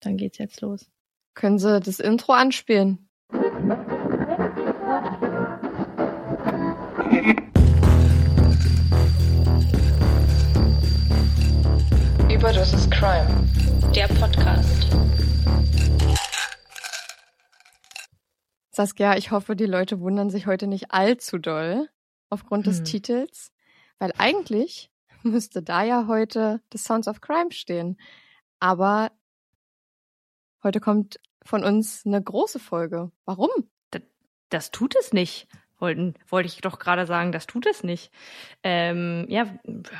Dann geht's jetzt los. Können Sie das Intro anspielen? Überdosis Crime, der Podcast. Saskia, ich hoffe, die Leute wundern sich heute nicht allzu doll aufgrund des Hm. Titels, weil eigentlich müsste da ja heute The Sounds of Crime stehen. Aber heute kommt von uns eine große Folge. Warum? Das tut es nicht. Wollten, wollte ich doch gerade sagen, das tut es nicht. Ähm, ja,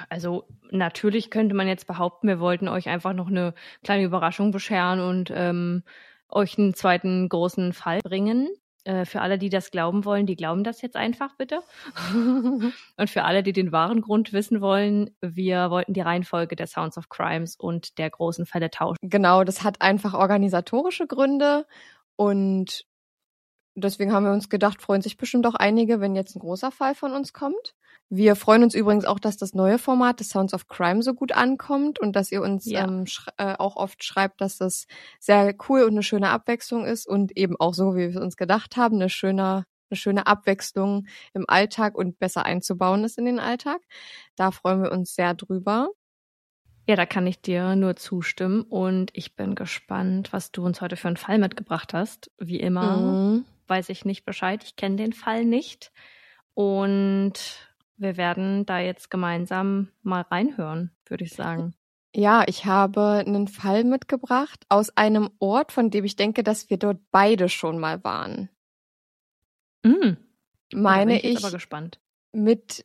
also natürlich könnte man jetzt behaupten, wir wollten euch einfach noch eine kleine Überraschung bescheren und ähm, euch einen zweiten großen Fall bringen. Äh, für alle, die das glauben wollen, die glauben das jetzt einfach bitte. und für alle, die den wahren Grund wissen wollen, wir wollten die Reihenfolge der Sounds of Crimes und der großen Fälle tauschen. Genau, das hat einfach organisatorische Gründe und deswegen haben wir uns gedacht, freuen sich bestimmt auch einige, wenn jetzt ein großer Fall von uns kommt. Wir freuen uns übrigens auch, dass das neue Format des Sounds of Crime so gut ankommt und dass ihr uns Ja. ähm, äh, auch oft schreibt, dass das sehr cool und eine schöne Abwechslung ist und eben auch so, wie wir es uns gedacht haben, eine schöne, eine schöne Abwechslung im Alltag und besser einzubauen ist in den Alltag. Da freuen wir uns sehr drüber. Ja, da kann ich dir nur zustimmen und ich bin gespannt, was du uns heute für einen Fall mitgebracht hast. Wie immer Mhm. Weiß ich nicht Bescheid, ich kenne den Fall nicht und wir werden da jetzt gemeinsam mal reinhören, würde ich sagen. Ja, ich habe einen Fall mitgebracht aus einem Ort, von dem ich denke, dass wir dort beide schon mal waren. Mm, Meine bin ich, ich jetzt aber gespannt. mit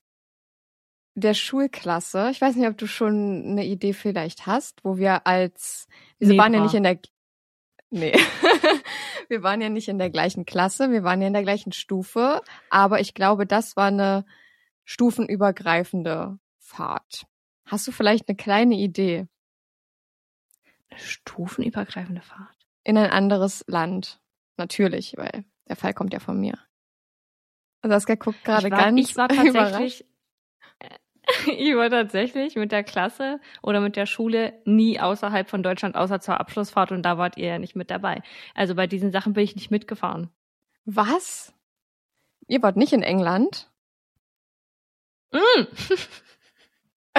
der Schulklasse. Ich weiß nicht, ob du schon eine Idee vielleicht hast, wo wir als wir Nee, waren ja nicht in der Nee. wir waren ja nicht in der gleichen Klasse, wir waren ja in der gleichen Stufe, aber ich glaube, das war eine stufenübergreifende Fahrt. Hast du vielleicht eine kleine Idee Eine stufenübergreifende Fahrt. in ein anderes Land? Natürlich, weil der Fall kommt ja von mir. Saskia guckt gerade ich war, ganz ich war überrascht. ich war tatsächlich mit der Klasse oder mit der Schule nie außerhalb von Deutschland, außer zur Abschlussfahrt und da wart ihr ja nicht mit dabei. Also bei diesen Sachen bin ich nicht mitgefahren. Was? Ihr wart nicht in England? Mm.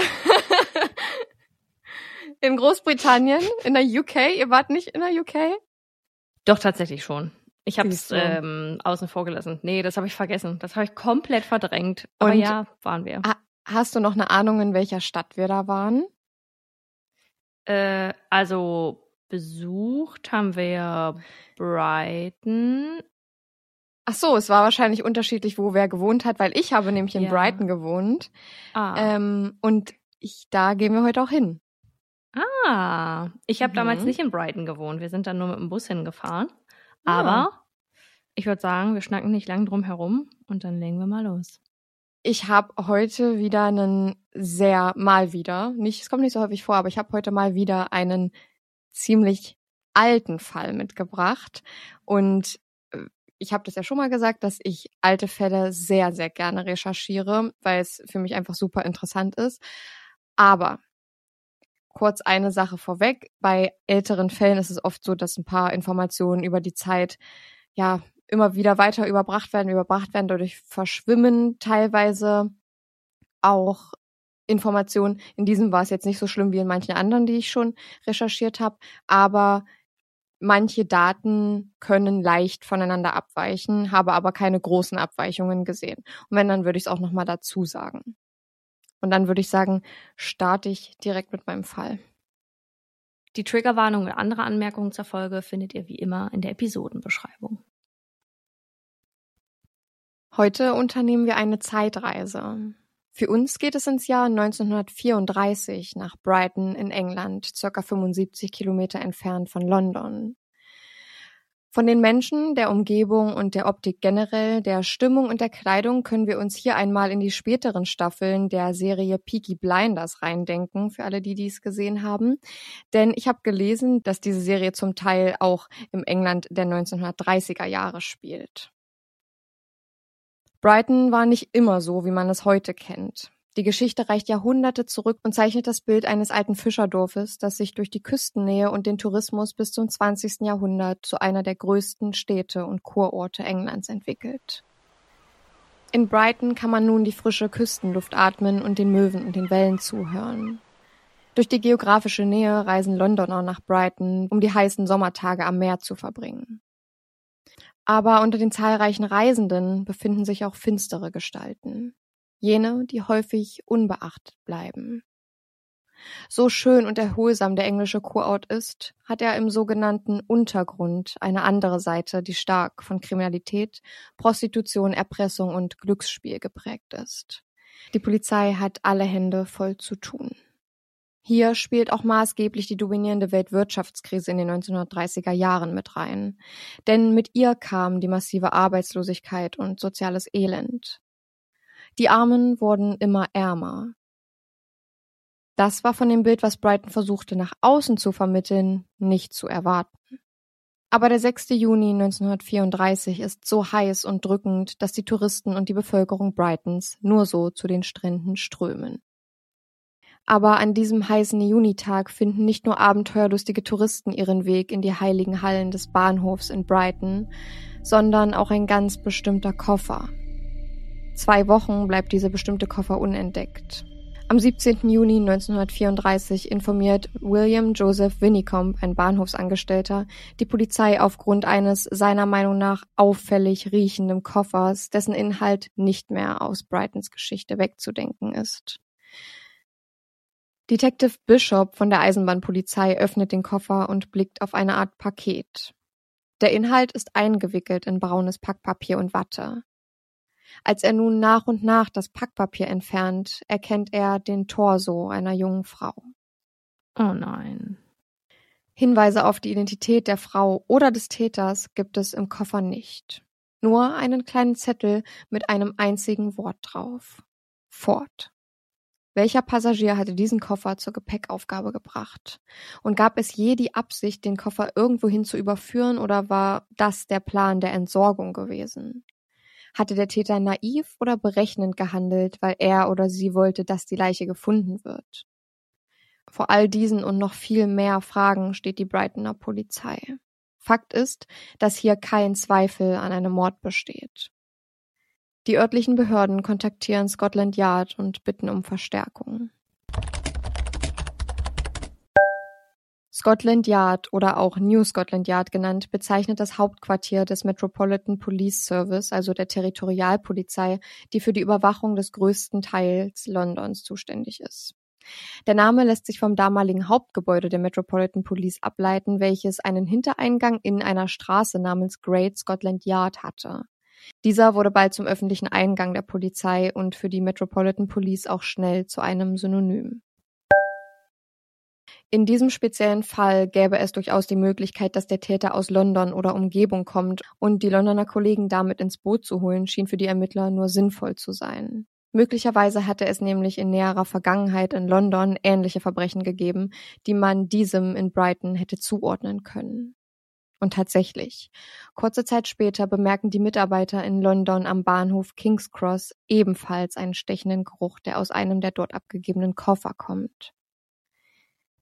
in Großbritannien? In der UK? Ihr wart nicht in der UK? Doch, tatsächlich schon. Ich habe es ähm, außen vor gelassen. Nee, das habe ich vergessen. Das habe ich komplett verdrängt. Aber Und- ja, waren wir. Ah, Hast du noch eine Ahnung, in welcher Stadt wir da waren? Äh, also besucht haben wir Brighton. Ach so, es war wahrscheinlich unterschiedlich, wo wer gewohnt hat, weil ich habe nämlich in Ja. Brighton gewohnt. Ah, Ähm, und ich, da gehen wir heute auch hin. ah. ich habe damals Mhm. nicht in Brighton gewohnt. Wir sind dann nur mit dem Bus hingefahren. Aber ich würde sagen, wir schnacken nicht lang drum herum und dann legen wir mal los. Ich habe heute wieder einen sehr mal wieder, nicht, es kommt nicht so häufig vor, aber ich habe heute mal wieder einen ziemlich alten Fall mitgebracht und äh, ich habe das ja schon mal gesagt, dass ich alte Fälle sehr sehr gerne recherchiere, weil es für mich einfach super interessant ist. Aber kurz eine Sache vorweg, bei älteren Fällen ist es oft so, dass ein paar Informationen über die Zeit ja immer wieder weiter überbracht werden, überbracht werden, dadurch verschwimmen teilweise auch Informationen. In diesem war es jetzt nicht so schlimm wie in manchen anderen, die ich schon recherchiert habe, aber manche Daten können leicht voneinander abweichen, habe aber keine großen Abweichungen gesehen. Und wenn, dann würde ich es auch nochmal dazu sagen. Und dann würde ich sagen, starte ich direkt mit meinem Fall. Die Triggerwarnung und andere Anmerkungen zur Folge findet ihr wie immer in der Episodenbeschreibung. Heute unternehmen wir eine Zeitreise. Für uns geht es ins Jahr 1934 nach Brighton in England, circa 75 Kilometer entfernt von London. Von den Menschen, der Umgebung und der Optik generell, der Stimmung und der Kleidung können wir uns hier einmal in die späteren Staffeln der Serie Peaky Blinders reindenken, für alle, die dies gesehen haben. Denn ich habe gelesen, dass diese Serie zum Teil auch im England der 1930er Jahre spielt. Brighton war nicht immer so, wie man es heute kennt. Die Geschichte reicht Jahrhunderte zurück und zeichnet das Bild eines alten Fischerdorfes, das sich durch die Küstennähe und den Tourismus bis zum 20. Jahrhundert zu einer der größten Städte und Kurorte Englands entwickelt. In Brighton kann man nun die frische Küstenluft atmen und den Möwen und den Wellen zuhören. Durch die geografische Nähe reisen Londoner nach Brighton, um die heißen Sommertage am Meer zu verbringen. Aber unter den zahlreichen Reisenden befinden sich auch finstere Gestalten jene, die häufig unbeachtet bleiben. So schön und erholsam der englische Kurort ist, hat er im sogenannten Untergrund eine andere Seite, die stark von Kriminalität, Prostitution, Erpressung und Glücksspiel geprägt ist. Die Polizei hat alle Hände voll zu tun. Hier spielt auch maßgeblich die dominierende Weltwirtschaftskrise in den 1930er Jahren mit rein. Denn mit ihr kam die massive Arbeitslosigkeit und soziales Elend. Die Armen wurden immer ärmer. Das war von dem Bild, was Brighton versuchte nach außen zu vermitteln, nicht zu erwarten. Aber der 6. Juni 1934 ist so heiß und drückend, dass die Touristen und die Bevölkerung Brightons nur so zu den Stränden strömen. Aber an diesem heißen Junitag finden nicht nur abenteuerlustige Touristen ihren Weg in die heiligen Hallen des Bahnhofs in Brighton, sondern auch ein ganz bestimmter Koffer, Zwei Wochen bleibt dieser bestimmte Koffer unentdeckt. Am 17. Juni 1934 informiert William Joseph Winnicombe, ein Bahnhofsangestellter, die Polizei aufgrund eines seiner Meinung nach auffällig riechenden Koffers, dessen Inhalt nicht mehr aus Brightons Geschichte wegzudenken ist. Detective Bishop von der Eisenbahnpolizei öffnet den Koffer und blickt auf eine Art Paket. Der Inhalt ist eingewickelt in braunes Packpapier und Watte. Als er nun nach und nach das Packpapier entfernt, erkennt er den Torso einer jungen Frau. Oh nein. Hinweise auf die Identität der Frau oder des Täters gibt es im Koffer nicht. Nur einen kleinen Zettel mit einem einzigen Wort drauf. Ford. Welcher Passagier hatte diesen Koffer zur Gepäckaufgabe gebracht? Und gab es je die Absicht, den Koffer irgendwohin zu überführen oder war das der Plan der Entsorgung gewesen? Hatte der Täter naiv oder berechnend gehandelt, weil er oder sie wollte, dass die Leiche gefunden wird? Vor all diesen und noch viel mehr Fragen steht die Brightoner Polizei. Fakt ist, dass hier kein Zweifel an einem Mord besteht. Die örtlichen Behörden kontaktieren Scotland Yard und bitten um Verstärkung. Scotland Yard oder auch New Scotland Yard genannt, bezeichnet das Hauptquartier des Metropolitan Police Service, also der Territorialpolizei, die für die Überwachung des größten Teils Londons zuständig ist. Der Name lässt sich vom damaligen Hauptgebäude der Metropolitan Police ableiten, welches einen Hintereingang in einer Straße namens Great Scotland Yard hatte. Dieser wurde bald zum öffentlichen Eingang der Polizei und für die Metropolitan Police auch schnell zu einem Synonym. In diesem speziellen Fall gäbe es durchaus die Möglichkeit, dass der Täter aus London oder Umgebung kommt und die Londoner Kollegen damit ins Boot zu holen, schien für die Ermittler nur sinnvoll zu sein. Möglicherweise hatte es nämlich in näherer Vergangenheit in London ähnliche Verbrechen gegeben, die man diesem in Brighton hätte zuordnen können. Und tatsächlich, kurze Zeit später bemerken die Mitarbeiter in London am Bahnhof King's Cross ebenfalls einen stechenden Geruch, der aus einem der dort abgegebenen Koffer kommt.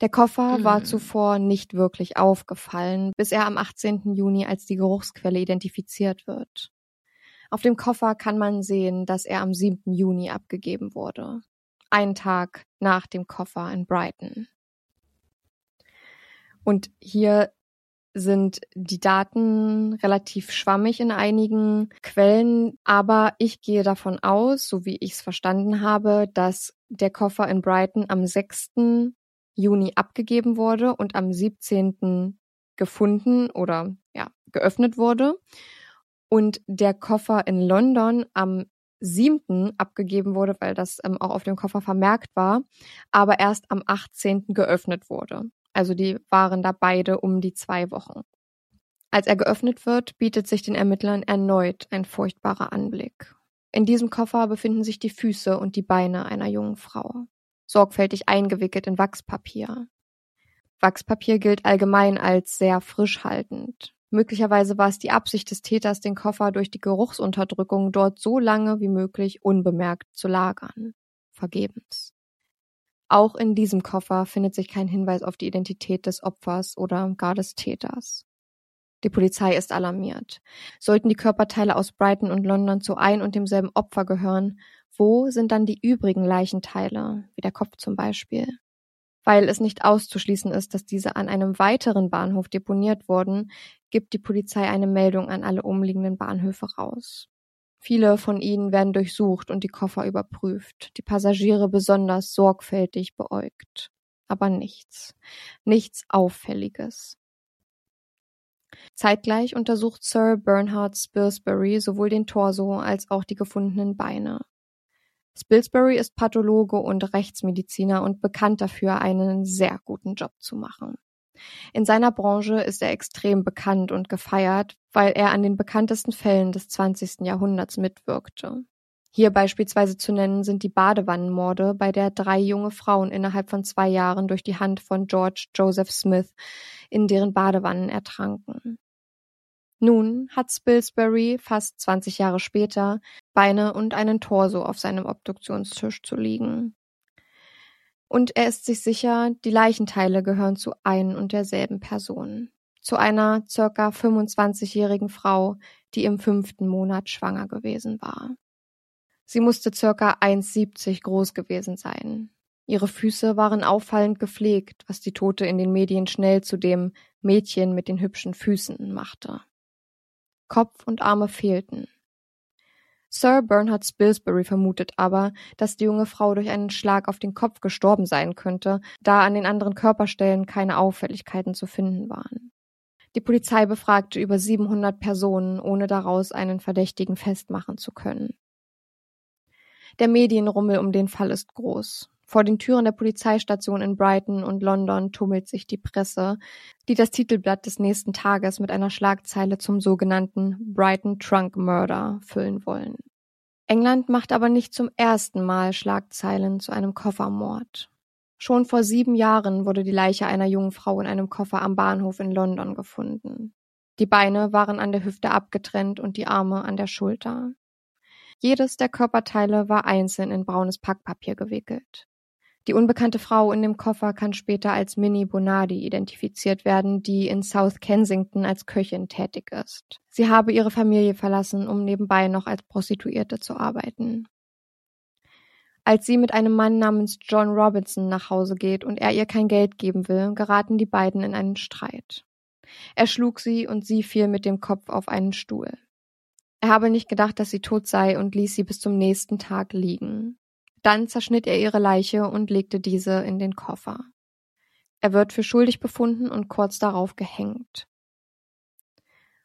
Der Koffer mhm. war zuvor nicht wirklich aufgefallen, bis er am 18. Juni als die Geruchsquelle identifiziert wird. Auf dem Koffer kann man sehen, dass er am 7. Juni abgegeben wurde. Einen Tag nach dem Koffer in Brighton. Und hier sind die Daten relativ schwammig in einigen Quellen, aber ich gehe davon aus, so wie ich es verstanden habe, dass der Koffer in Brighton am 6. Juni abgegeben wurde und am 17. gefunden oder ja, geöffnet wurde. Und der Koffer in London am 7. abgegeben wurde, weil das ähm, auch auf dem Koffer vermerkt war, aber erst am 18. geöffnet wurde. Also die waren da beide um die zwei Wochen. Als er geöffnet wird, bietet sich den Ermittlern erneut ein furchtbarer Anblick. In diesem Koffer befinden sich die Füße und die Beine einer jungen Frau, sorgfältig eingewickelt in Wachspapier. Wachspapier gilt allgemein als sehr frischhaltend. Möglicherweise war es die Absicht des Täters, den Koffer durch die Geruchsunterdrückung dort so lange wie möglich unbemerkt zu lagern. Vergebens. Auch in diesem Koffer findet sich kein Hinweis auf die Identität des Opfers oder gar des Täters. Die Polizei ist alarmiert. Sollten die Körperteile aus Brighton und London zu ein und demselben Opfer gehören, wo sind dann die übrigen Leichenteile, wie der Kopf zum Beispiel? Weil es nicht auszuschließen ist, dass diese an einem weiteren Bahnhof deponiert wurden, gibt die Polizei eine Meldung an alle umliegenden Bahnhöfe raus. Viele von ihnen werden durchsucht und die Koffer überprüft, die Passagiere besonders sorgfältig beäugt. Aber nichts, nichts Auffälliges. Zeitgleich untersucht Sir Bernhard Spilsbury sowohl den Torso als auch die gefundenen Beine. Spilsbury ist Pathologe und Rechtsmediziner und bekannt dafür, einen sehr guten Job zu machen. In seiner Branche ist er extrem bekannt und gefeiert, weil er an den bekanntesten Fällen des 20. Jahrhunderts mitwirkte. Hier beispielsweise zu nennen sind die Badewannenmorde, bei der drei junge Frauen innerhalb von zwei Jahren durch die Hand von George Joseph Smith in deren Badewannen ertranken. Nun hat Spilsbury fast 20 Jahre später Beine und einen Torso auf seinem Obduktionstisch zu liegen. Und er ist sich sicher, die Leichenteile gehören zu ein und derselben Person. Zu einer circa 25-jährigen Frau, die im fünften Monat schwanger gewesen war. Sie musste circa 1,70 groß gewesen sein. Ihre Füße waren auffallend gepflegt, was die Tote in den Medien schnell zu dem Mädchen mit den hübschen Füßen machte. Kopf und Arme fehlten. Sir Bernhard Spilsbury vermutet aber, dass die junge Frau durch einen Schlag auf den Kopf gestorben sein könnte, da an den anderen Körperstellen keine Auffälligkeiten zu finden waren. Die Polizei befragte über 700 Personen, ohne daraus einen Verdächtigen festmachen zu können. Der Medienrummel um den Fall ist groß. Vor den Türen der Polizeistation in Brighton und London tummelt sich die Presse, die das Titelblatt des nächsten Tages mit einer Schlagzeile zum sogenannten Brighton Trunk Murder füllen wollen. England macht aber nicht zum ersten Mal Schlagzeilen zu einem Koffermord. Schon vor sieben Jahren wurde die Leiche einer jungen Frau in einem Koffer am Bahnhof in London gefunden. Die Beine waren an der Hüfte abgetrennt und die Arme an der Schulter. Jedes der Körperteile war einzeln in braunes Packpapier gewickelt. Die unbekannte Frau in dem Koffer kann später als Minnie Bonardi identifiziert werden, die in South Kensington als Köchin tätig ist. Sie habe ihre Familie verlassen, um nebenbei noch als Prostituierte zu arbeiten. Als sie mit einem Mann namens John Robinson nach Hause geht und er ihr kein Geld geben will, geraten die beiden in einen Streit. Er schlug sie und sie fiel mit dem Kopf auf einen Stuhl. Er habe nicht gedacht, dass sie tot sei und ließ sie bis zum nächsten Tag liegen. Dann zerschnitt er ihre Leiche und legte diese in den Koffer. Er wird für schuldig befunden und kurz darauf gehängt.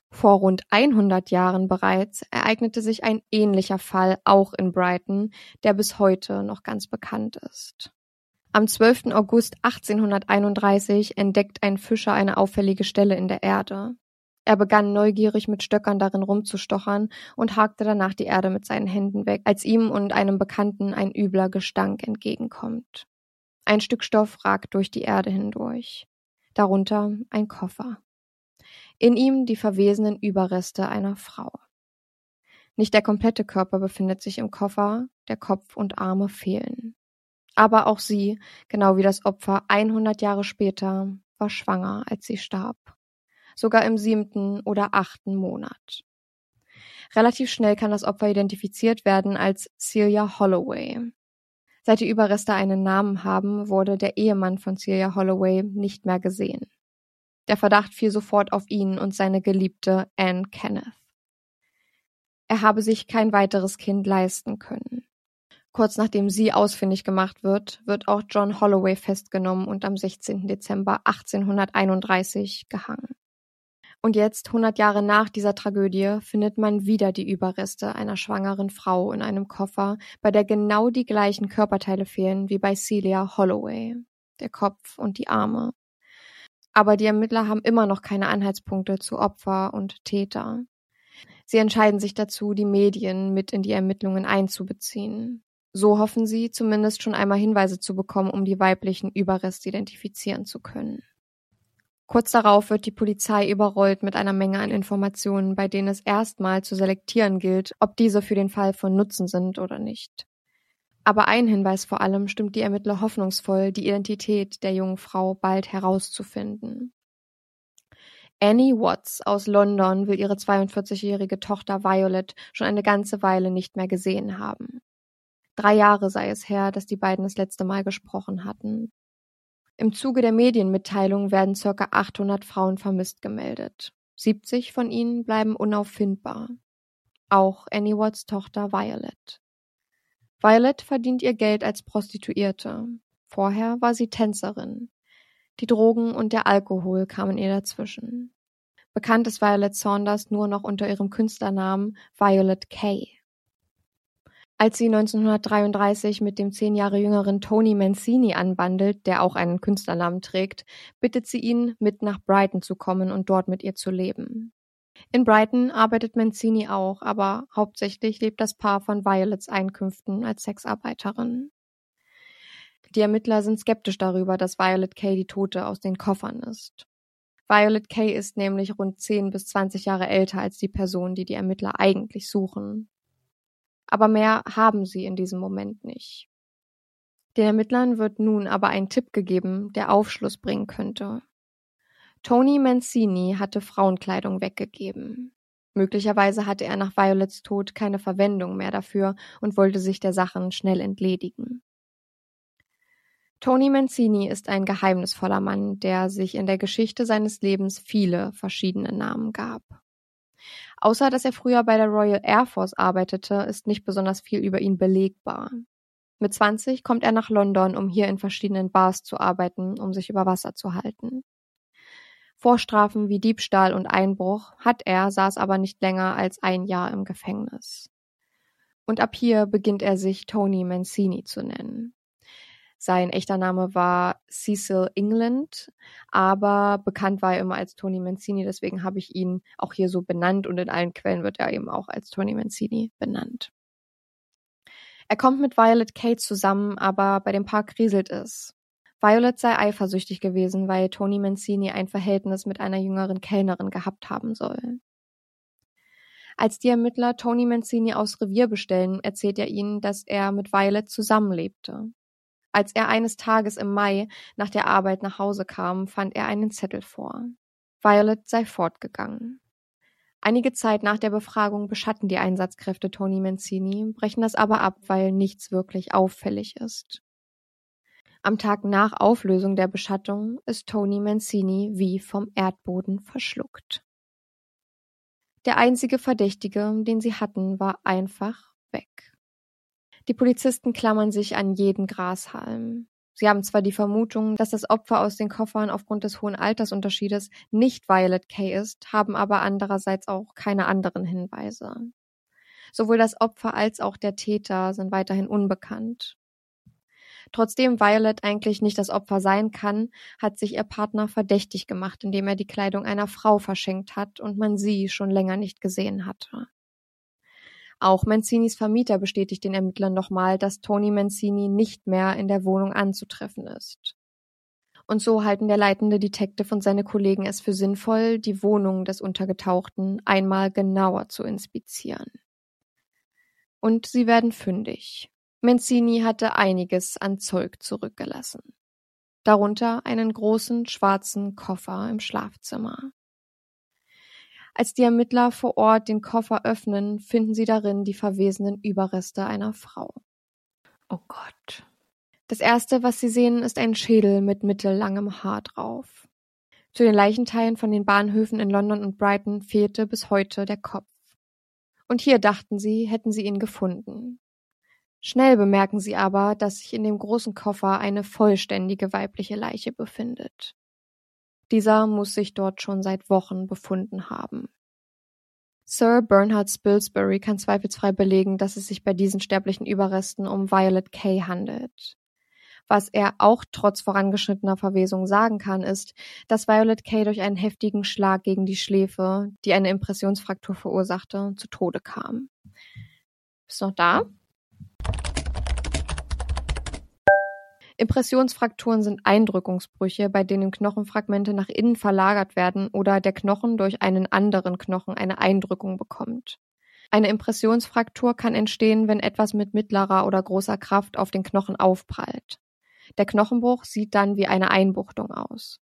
Vor rund 100 Jahren bereits ereignete sich ein ähnlicher Fall auch in Brighton, der bis heute noch ganz bekannt ist. Am 12. August 1831 entdeckt ein Fischer eine auffällige Stelle in der Erde. Er begann neugierig mit Stöckern darin rumzustochern und hakte danach die Erde mit seinen Händen weg, als ihm und einem Bekannten ein übler Gestank entgegenkommt. Ein Stück Stoff ragt durch die Erde hindurch. Darunter ein Koffer. In ihm die verwesenen Überreste einer Frau. Nicht der komplette Körper befindet sich im Koffer, der Kopf und Arme fehlen. Aber auch sie, genau wie das Opfer 100 Jahre später, war schwanger, als sie starb sogar im siebten oder achten Monat. Relativ schnell kann das Opfer identifiziert werden als Celia Holloway. Seit die Überreste einen Namen haben, wurde der Ehemann von Celia Holloway nicht mehr gesehen. Der Verdacht fiel sofort auf ihn und seine Geliebte Anne Kenneth. Er habe sich kein weiteres Kind leisten können. Kurz nachdem sie ausfindig gemacht wird, wird auch John Holloway festgenommen und am 16. Dezember 1831 gehangen. Und jetzt, 100 Jahre nach dieser Tragödie, findet man wieder die Überreste einer schwangeren Frau in einem Koffer, bei der genau die gleichen Körperteile fehlen wie bei Celia Holloway. Der Kopf und die Arme. Aber die Ermittler haben immer noch keine Anhaltspunkte zu Opfer und Täter. Sie entscheiden sich dazu, die Medien mit in die Ermittlungen einzubeziehen. So hoffen sie, zumindest schon einmal Hinweise zu bekommen, um die weiblichen Überreste identifizieren zu können. Kurz darauf wird die Polizei überrollt mit einer Menge an Informationen, bei denen es erstmal zu selektieren gilt, ob diese für den Fall von Nutzen sind oder nicht. Aber ein Hinweis vor allem stimmt die Ermittler hoffnungsvoll, die Identität der jungen Frau bald herauszufinden. Annie Watts aus London will ihre 42-jährige Tochter Violet schon eine ganze Weile nicht mehr gesehen haben. Drei Jahre sei es her, dass die beiden das letzte Mal gesprochen hatten. Im Zuge der Medienmitteilung werden circa 800 Frauen vermisst gemeldet. 70 von ihnen bleiben unauffindbar. Auch Annie Watts Tochter Violet. Violet verdient ihr Geld als Prostituierte. Vorher war sie Tänzerin. Die Drogen und der Alkohol kamen ihr dazwischen. Bekannt ist Violet Saunders nur noch unter ihrem Künstlernamen Violet Kay. Als sie 1933 mit dem zehn Jahre jüngeren Tony Mancini anbandelt, der auch einen Künstlernamen trägt, bittet sie ihn, mit nach Brighton zu kommen und dort mit ihr zu leben. In Brighton arbeitet Mancini auch, aber hauptsächlich lebt das Paar von Violets Einkünften als Sexarbeiterin. Die Ermittler sind skeptisch darüber, dass Violet Kay die Tote aus den Koffern ist. Violet Kay ist nämlich rund 10 bis 20 Jahre älter als die Person, die die Ermittler eigentlich suchen aber mehr haben sie in diesem Moment nicht. Den Ermittlern wird nun aber ein Tipp gegeben, der Aufschluss bringen könnte. Tony Mancini hatte Frauenkleidung weggegeben. Möglicherweise hatte er nach Violets Tod keine Verwendung mehr dafür und wollte sich der Sachen schnell entledigen. Tony Mancini ist ein geheimnisvoller Mann, der sich in der Geschichte seines Lebens viele verschiedene Namen gab. Außer dass er früher bei der Royal Air Force arbeitete, ist nicht besonders viel über ihn belegbar. Mit 20 kommt er nach London, um hier in verschiedenen Bars zu arbeiten, um sich über Wasser zu halten. Vorstrafen wie Diebstahl und Einbruch hat er, saß aber nicht länger als ein Jahr im Gefängnis. Und ab hier beginnt er sich Tony Mancini zu nennen. Sein echter Name war Cecil England, aber bekannt war er immer als Tony Mancini, deswegen habe ich ihn auch hier so benannt und in allen Quellen wird er eben auch als Tony Mancini benannt. Er kommt mit Violet Kate zusammen, aber bei dem Paar kriselt es. Violet sei eifersüchtig gewesen, weil Tony Mancini ein Verhältnis mit einer jüngeren Kellnerin gehabt haben soll. Als die Ermittler Tony Mancini aus Revier bestellen, erzählt er ihnen, dass er mit Violet zusammenlebte. Als er eines Tages im Mai nach der Arbeit nach Hause kam, fand er einen Zettel vor. Violet sei fortgegangen. Einige Zeit nach der Befragung beschatten die Einsatzkräfte Tony Mancini, brechen das aber ab, weil nichts wirklich auffällig ist. Am Tag nach Auflösung der Beschattung ist Tony Mancini wie vom Erdboden verschluckt. Der einzige Verdächtige, den sie hatten, war einfach weg. Die Polizisten klammern sich an jeden Grashalm. Sie haben zwar die Vermutung, dass das Opfer aus den Koffern aufgrund des hohen Altersunterschiedes nicht Violet Kay ist, haben aber andererseits auch keine anderen Hinweise. Sowohl das Opfer als auch der Täter sind weiterhin unbekannt. Trotzdem Violet eigentlich nicht das Opfer sein kann, hat sich ihr Partner verdächtig gemacht, indem er die Kleidung einer Frau verschenkt hat und man sie schon länger nicht gesehen hatte. Auch Mancinis Vermieter bestätigt den Ermittlern nochmal, dass Tony Mancini nicht mehr in der Wohnung anzutreffen ist. Und so halten der leitende Detective und seine Kollegen es für sinnvoll, die Wohnung des Untergetauchten einmal genauer zu inspizieren. Und sie werden fündig. Mancini hatte einiges an Zeug zurückgelassen. Darunter einen großen schwarzen Koffer im Schlafzimmer. Als die Ermittler vor Ort den Koffer öffnen, finden sie darin die verwesenen Überreste einer Frau. Oh Gott. Das erste, was sie sehen, ist ein Schädel mit mittellangem Haar drauf. Zu den Leichenteilen von den Bahnhöfen in London und Brighton fehlte bis heute der Kopf. Und hier dachten sie, hätten sie ihn gefunden. Schnell bemerken sie aber, dass sich in dem großen Koffer eine vollständige weibliche Leiche befindet. Dieser muss sich dort schon seit Wochen befunden haben. Sir Bernhard Spilsbury kann zweifelsfrei belegen, dass es sich bei diesen sterblichen Überresten um Violet Kay handelt. Was er auch trotz vorangeschrittener Verwesung sagen kann, ist, dass Violet Kay durch einen heftigen Schlag gegen die Schläfe, die eine Impressionsfraktur verursachte, zu Tode kam. Bist noch da? Impressionsfrakturen sind Eindrückungsbrüche, bei denen Knochenfragmente nach innen verlagert werden oder der Knochen durch einen anderen Knochen eine Eindrückung bekommt. Eine Impressionsfraktur kann entstehen, wenn etwas mit mittlerer oder großer Kraft auf den Knochen aufprallt. Der Knochenbruch sieht dann wie eine Einbuchtung aus.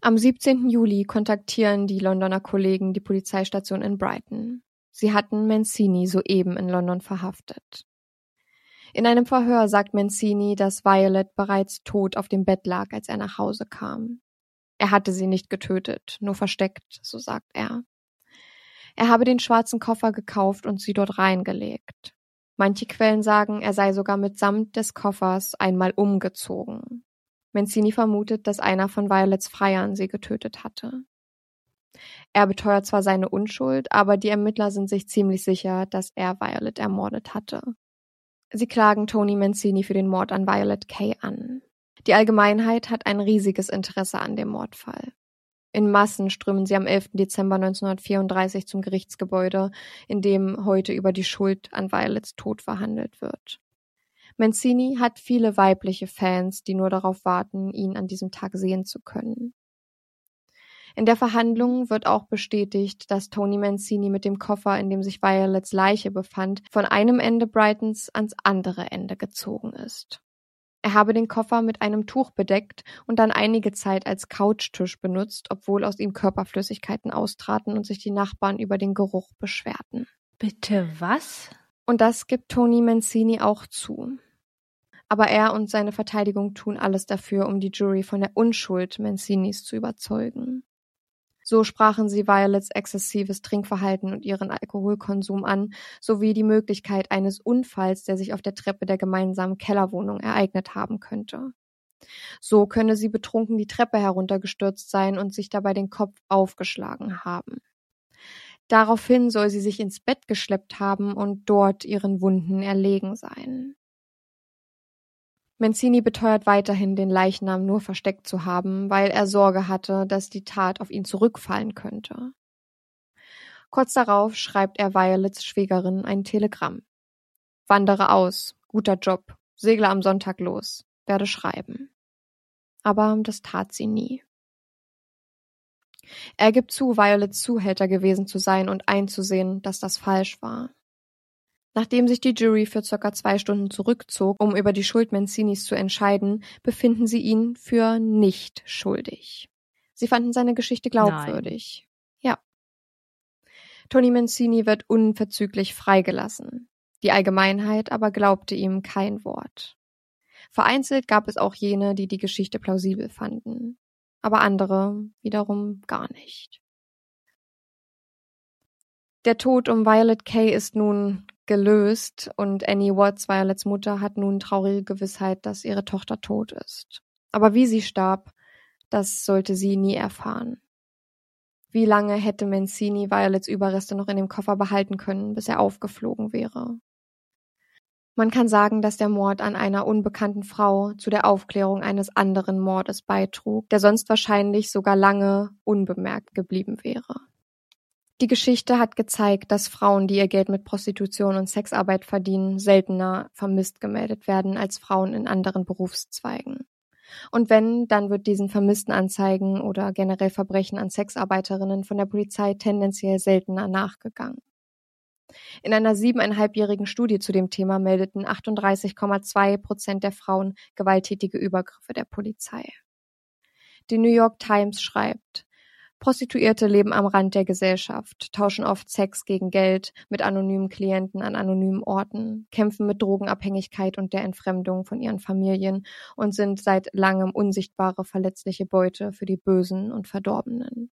Am 17. Juli kontaktieren die Londoner Kollegen die Polizeistation in Brighton. Sie hatten Mancini soeben in London verhaftet. In einem Verhör sagt Mancini, dass Violet bereits tot auf dem Bett lag, als er nach Hause kam. Er hatte sie nicht getötet, nur versteckt, so sagt er. Er habe den schwarzen Koffer gekauft und sie dort reingelegt. Manche Quellen sagen, er sei sogar mitsamt des Koffers einmal umgezogen. Mancini vermutet, dass einer von Violets Freiern sie getötet hatte. Er beteuert zwar seine Unschuld, aber die Ermittler sind sich ziemlich sicher, dass er Violet ermordet hatte. Sie klagen Tony Mancini für den Mord an Violet Kay an. Die Allgemeinheit hat ein riesiges Interesse an dem Mordfall. In Massen strömen sie am 11. Dezember 1934 zum Gerichtsgebäude, in dem heute über die Schuld an Violets Tod verhandelt wird. Mancini hat viele weibliche Fans, die nur darauf warten, ihn an diesem Tag sehen zu können. In der Verhandlung wird auch bestätigt, dass Tony Mancini mit dem Koffer, in dem sich Violets Leiche befand, von einem Ende Brightons ans andere Ende gezogen ist. Er habe den Koffer mit einem Tuch bedeckt und dann einige Zeit als Couchtisch benutzt, obwohl aus ihm Körperflüssigkeiten austraten und sich die Nachbarn über den Geruch beschwerten. Bitte was? Und das gibt Tony Mancini auch zu. Aber er und seine Verteidigung tun alles dafür, um die Jury von der Unschuld Mancinis zu überzeugen. So sprachen sie Violets exzessives Trinkverhalten und ihren Alkoholkonsum an, sowie die Möglichkeit eines Unfalls, der sich auf der Treppe der gemeinsamen Kellerwohnung ereignet haben könnte. So könne sie betrunken die Treppe heruntergestürzt sein und sich dabei den Kopf aufgeschlagen haben. Daraufhin soll sie sich ins Bett geschleppt haben und dort ihren Wunden erlegen sein. Mancini beteuert weiterhin, den Leichnam nur versteckt zu haben, weil er Sorge hatte, dass die Tat auf ihn zurückfallen könnte. Kurz darauf schreibt er Violets Schwägerin ein Telegramm. Wandere aus, guter Job, segle am Sonntag los, werde schreiben. Aber das tat sie nie. Er gibt zu, Violets Zuhälter gewesen zu sein und einzusehen, dass das falsch war. Nachdem sich die Jury für circa zwei Stunden zurückzog, um über die Schuld Mancinis zu entscheiden, befinden sie ihn für nicht schuldig. Sie fanden seine Geschichte glaubwürdig. Nein. Ja. Tony Mancini wird unverzüglich freigelassen. Die Allgemeinheit aber glaubte ihm kein Wort. Vereinzelt gab es auch jene, die die Geschichte plausibel fanden, aber andere wiederum gar nicht. Der Tod um Violet Kay ist nun gelöst und Annie Watts, Violets Mutter, hat nun traurige Gewissheit, dass ihre Tochter tot ist. Aber wie sie starb, das sollte sie nie erfahren. Wie lange hätte Mancini Violets Überreste noch in dem Koffer behalten können, bis er aufgeflogen wäre? Man kann sagen, dass der Mord an einer unbekannten Frau zu der Aufklärung eines anderen Mordes beitrug, der sonst wahrscheinlich sogar lange unbemerkt geblieben wäre. Die Geschichte hat gezeigt, dass Frauen, die ihr Geld mit Prostitution und Sexarbeit verdienen, seltener vermisst gemeldet werden als Frauen in anderen Berufszweigen. Und wenn, dann wird diesen vermissten Anzeigen oder generell Verbrechen an Sexarbeiterinnen von der Polizei tendenziell seltener nachgegangen. In einer siebeneinhalbjährigen Studie zu dem Thema meldeten 38,2 Prozent der Frauen gewalttätige Übergriffe der Polizei. Die New York Times schreibt, Prostituierte leben am Rand der Gesellschaft, tauschen oft Sex gegen Geld mit anonymen Klienten an anonymen Orten, kämpfen mit Drogenabhängigkeit und der Entfremdung von ihren Familien und sind seit langem unsichtbare verletzliche Beute für die Bösen und Verdorbenen.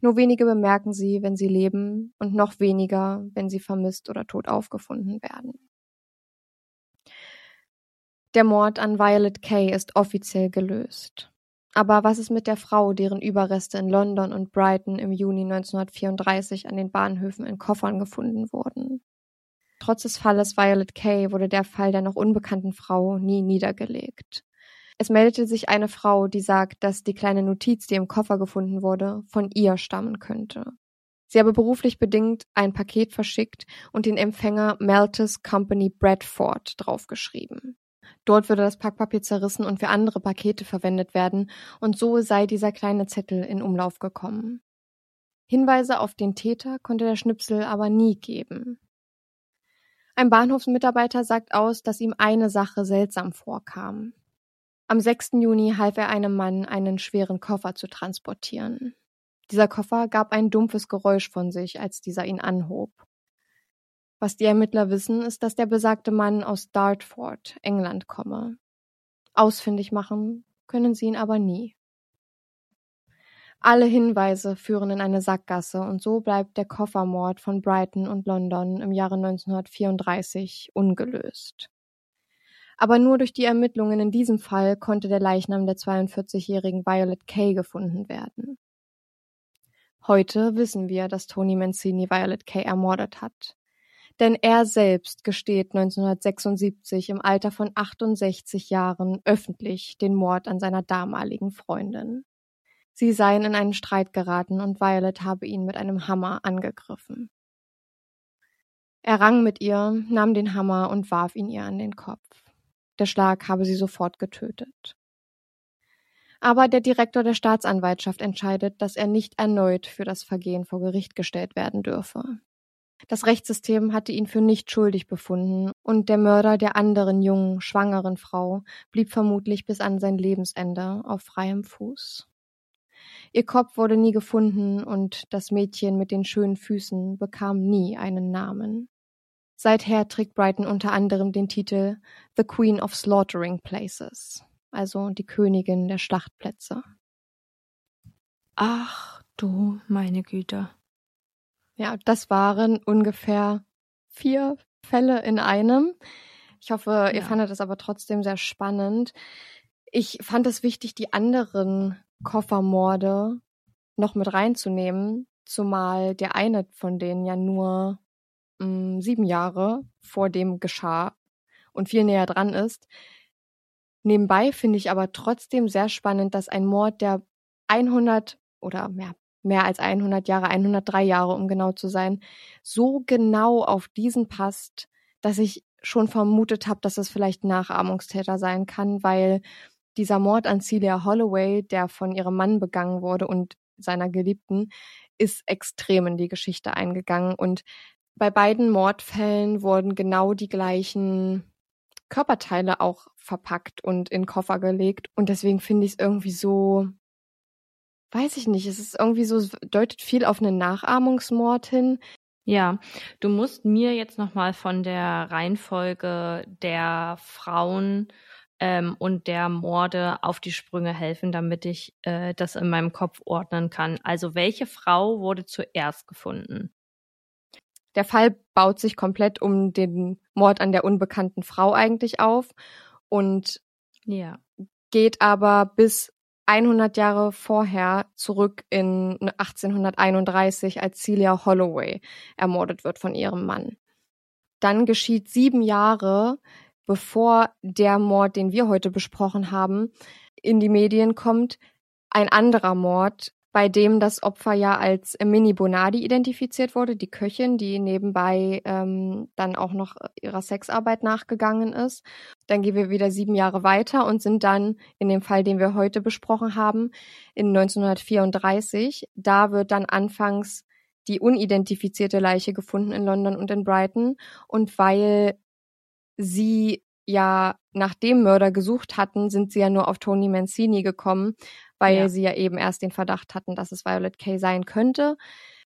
Nur wenige bemerken sie, wenn sie leben, und noch weniger, wenn sie vermisst oder tot aufgefunden werden. Der Mord an Violet Kay ist offiziell gelöst. Aber was ist mit der Frau, deren Überreste in London und Brighton im Juni 1934 an den Bahnhöfen in Koffern gefunden wurden? Trotz des Falles Violet Kay wurde der Fall der noch unbekannten Frau nie niedergelegt. Es meldete sich eine Frau, die sagt, dass die kleine Notiz, die im Koffer gefunden wurde, von ihr stammen könnte. Sie habe beruflich bedingt ein Paket verschickt und den Empfänger Malthus Company Bradford draufgeschrieben. Dort würde das Packpapier zerrissen und für andere Pakete verwendet werden, und so sei dieser kleine Zettel in Umlauf gekommen. Hinweise auf den Täter konnte der Schnipsel aber nie geben. Ein Bahnhofsmitarbeiter sagt aus, dass ihm eine Sache seltsam vorkam. Am 6. Juni half er einem Mann, einen schweren Koffer zu transportieren. Dieser Koffer gab ein dumpfes Geräusch von sich, als dieser ihn anhob. Was die Ermittler wissen, ist, dass der besagte Mann aus Dartford, England, komme. Ausfindig machen können sie ihn aber nie. Alle Hinweise führen in eine Sackgasse und so bleibt der Koffermord von Brighton und London im Jahre 1934 ungelöst. Aber nur durch die Ermittlungen in diesem Fall konnte der Leichnam der 42-jährigen Violet Kay gefunden werden. Heute wissen wir, dass Tony Mancini Violet Kay ermordet hat. Denn er selbst gesteht 1976 im Alter von 68 Jahren öffentlich den Mord an seiner damaligen Freundin. Sie seien in einen Streit geraten und Violet habe ihn mit einem Hammer angegriffen. Er rang mit ihr, nahm den Hammer und warf ihn ihr an den Kopf. Der Schlag habe sie sofort getötet. Aber der Direktor der Staatsanwaltschaft entscheidet, dass er nicht erneut für das Vergehen vor Gericht gestellt werden dürfe. Das Rechtssystem hatte ihn für nicht schuldig befunden und der Mörder der anderen jungen, schwangeren Frau blieb vermutlich bis an sein Lebensende auf freiem Fuß. Ihr Kopf wurde nie gefunden und das Mädchen mit den schönen Füßen bekam nie einen Namen. Seither trägt Brighton unter anderem den Titel The Queen of Slaughtering Places, also die Königin der Schlachtplätze. Ach du meine Güte. Ja, das waren ungefähr vier Fälle in einem. Ich hoffe, ihr ja. fandet es aber trotzdem sehr spannend. Ich fand es wichtig, die anderen Koffermorde noch mit reinzunehmen, zumal der eine von denen ja nur mh, hm, sieben Jahre vor dem geschah und viel näher dran ist. Nebenbei finde ich aber trotzdem sehr spannend, dass ein Mord, der 100 oder mehr, mehr als 100 Jahre, 103 Jahre, um genau zu sein, so genau auf diesen passt, dass ich schon vermutet habe, dass es vielleicht Nachahmungstäter sein kann, weil dieser Mord an Celia Holloway, der von ihrem Mann begangen wurde und seiner Geliebten, ist extrem in die Geschichte eingegangen. Und bei beiden Mordfällen wurden genau die gleichen Körperteile auch verpackt und in Koffer gelegt. Und deswegen finde ich es irgendwie so, weiß ich nicht, es ist irgendwie so, es deutet viel auf einen Nachahmungsmord hin. Ja, du musst mir jetzt nochmal von der Reihenfolge der Frauen ähm, und der Morde auf die Sprünge helfen, damit ich äh, das in meinem Kopf ordnen kann. Also welche Frau wurde zuerst gefunden? Der Fall baut sich komplett um den Mord an der unbekannten Frau eigentlich auf und ja. geht aber bis 100 Jahre vorher zurück in 1831, als Celia Holloway ermordet wird von ihrem Mann. Dann geschieht sieben Jahre bevor der Mord, den wir heute besprochen haben, in die Medien kommt, ein anderer Mord, bei dem das Opfer ja als Mini Bonardi identifiziert wurde, die Köchin, die nebenbei ähm, dann auch noch ihrer Sexarbeit nachgegangen ist. Dann gehen wir wieder sieben Jahre weiter und sind dann in dem Fall, den wir heute besprochen haben, in 1934. Da wird dann anfangs die unidentifizierte Leiche gefunden in London und in Brighton. Und weil sie ja nach dem Mörder gesucht hatten, sind sie ja nur auf Tony Mancini gekommen, weil ja. sie ja eben erst den Verdacht hatten, dass es Violet Kay sein könnte.